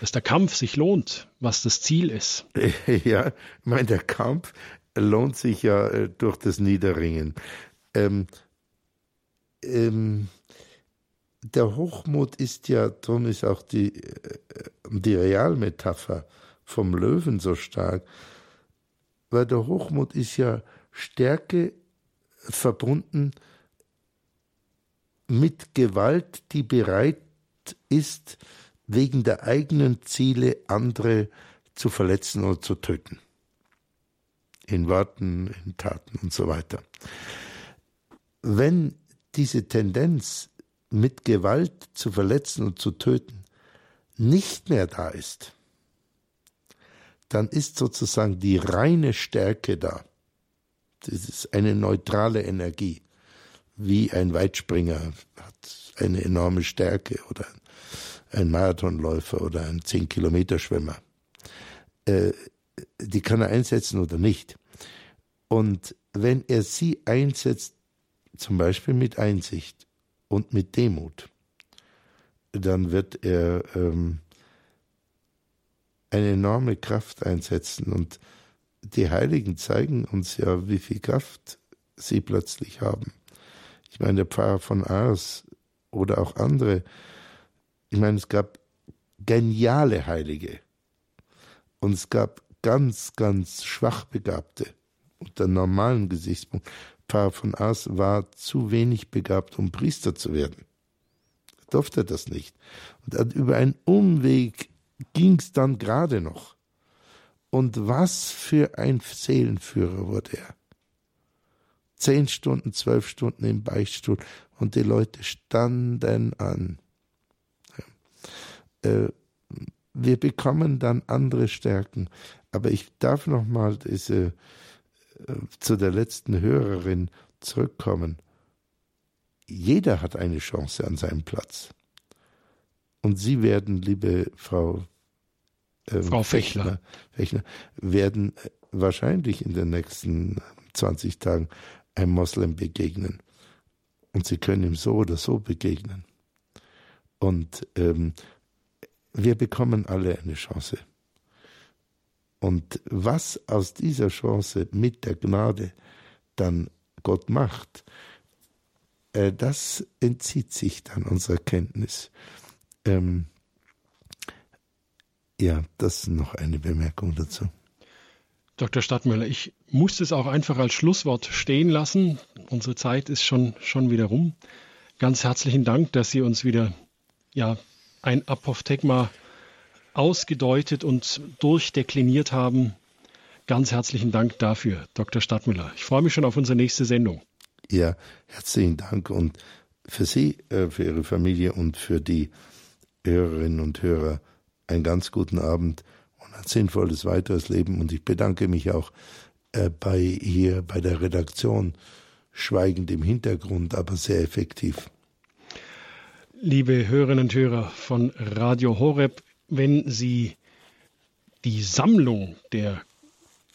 dass der Kampf sich lohnt, was das Ziel ist. Ja, ich meine, der Kampf lohnt sich ja äh, durch das Niederringen. Ähm, ähm, der Hochmut ist ja, darum ist auch die, äh, die Realmetapher vom Löwen so stark, weil der Hochmut ist ja Stärke verbunden mit Gewalt, die bereit ist, wegen der eigenen Ziele andere zu verletzen oder zu töten. In Worten, in Taten und so weiter. Wenn diese Tendenz, mit Gewalt zu verletzen und zu töten, nicht mehr da ist, dann ist sozusagen die reine Stärke da. Das ist eine neutrale Energie, wie ein Weitspringer hat eine enorme Stärke oder ein Marathonläufer oder ein 10-Kilometer-Schwimmer. Äh, die kann er einsetzen oder nicht. Und wenn er sie einsetzt, zum Beispiel mit Einsicht und mit Demut, dann wird er ähm, eine enorme Kraft einsetzen. Und die Heiligen zeigen uns ja, wie viel Kraft sie plötzlich haben. Ich meine, der Pfarrer von Ars oder auch andere, ich meine, es gab geniale Heilige und es gab ganz, ganz schwach Begabte unter normalen Gesichtspunkt. Pfarrer von Ars war zu wenig begabt, um Priester zu werden. Er durfte das nicht. Und über einen Umweg ging es dann gerade noch. Und was für ein Seelenführer wurde er. Zehn Stunden, zwölf Stunden im Beichtstuhl und die Leute standen an. Äh, wir bekommen dann andere Stärken. Aber ich darf noch mal diese äh, zu der letzten Hörerin zurückkommen. Jeder hat eine Chance an seinem Platz. Und Sie werden, liebe Frau, äh, Frau Fechler. Fechler, werden wahrscheinlich in den nächsten 20 Tagen einem Moslem begegnen. Und Sie können ihm so oder so begegnen. Und ähm, wir bekommen alle eine Chance. Und was aus dieser Chance mit der Gnade dann Gott macht, äh, das entzieht sich dann unserer Kenntnis. Ähm, ja, das ist noch eine Bemerkung dazu. Dr. Stadtmüller, ich muss es auch einfach als Schlusswort stehen lassen. Unsere Zeit ist schon, schon wieder rum. Ganz herzlichen Dank, dass Sie uns wieder ja, ein Apophthegma ausgedeutet und durchdekliniert haben. Ganz herzlichen Dank dafür, Dr. Stadtmüller. Ich freue mich schon auf unsere nächste Sendung. Ja, herzlichen Dank und für Sie, äh, für Ihre Familie und für die Hörerinnen und Hörer einen ganz guten Abend und ein sinnvolles weiteres Leben. Und ich bedanke mich auch äh, bei hier bei der Redaktion, schweigend im Hintergrund, aber sehr effektiv. Liebe Hörerinnen und Hörer von Radio Horeb, wenn Sie die Sammlung der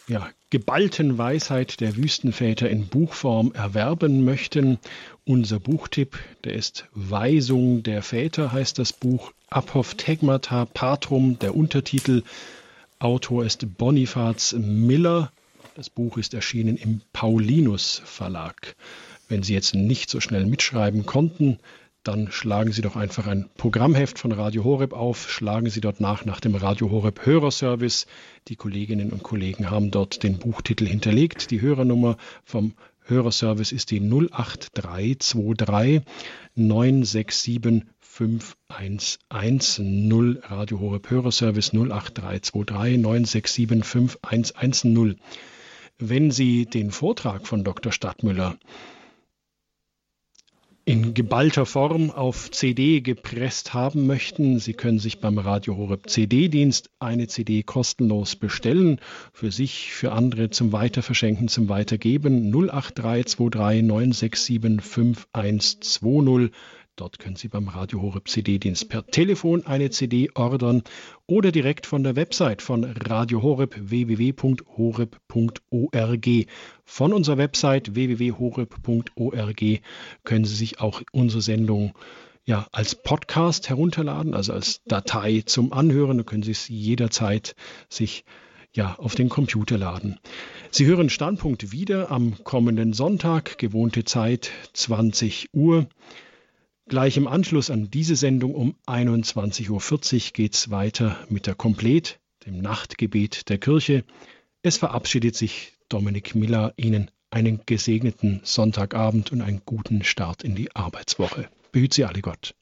ja, geballten Weisheit der Wüstenväter in Buchform erwerben möchten, unser Buchtipp, der ist Weisung der Väter, heißt das Buch Apophthegmata Patrum, der Untertitel. Autor ist Bonifaz Miller. Das Buch ist erschienen im Paulinus Verlag. Wenn Sie jetzt nicht so schnell mitschreiben konnten, dann schlagen Sie doch einfach ein Programmheft von Radio Horeb auf, schlagen Sie dort nach nach dem Radio Horeb Hörerservice. Die Kolleginnen und Kollegen haben dort den Buchtitel hinterlegt. Die Hörernummer vom Hörerservice ist die 08323 967 5110 Radio Horeb Hörerservice 08323 967 5110. Wenn Sie den Vortrag von Dr. Stadtmüller in geballter Form auf CD gepresst haben möchten, Sie können sich beim Radio Horeb CD-Dienst eine CD kostenlos bestellen, für sich, für andere zum Weiterverschenken, zum Weitergeben 08323 967 5120 Dort können Sie beim Radio Horeb CD-Dienst per Telefon eine CD ordern oder direkt von der Website von Radio Horeb www.horeb.org. Von unserer Website www.horeb.org können Sie sich auch unsere Sendung ja, als Podcast herunterladen, also als Datei zum Anhören. Da können Sie es jederzeit sich ja, auf den Computer laden. Sie hören Standpunkt wieder am kommenden Sonntag, gewohnte Zeit 20 Uhr. Gleich im Anschluss an diese Sendung um 21.40 Uhr geht es weiter mit der Komplet, dem Nachtgebet der Kirche. Es verabschiedet sich Dominik Miller Ihnen einen gesegneten Sonntagabend und einen guten Start in die Arbeitswoche. Behüt Sie alle Gott.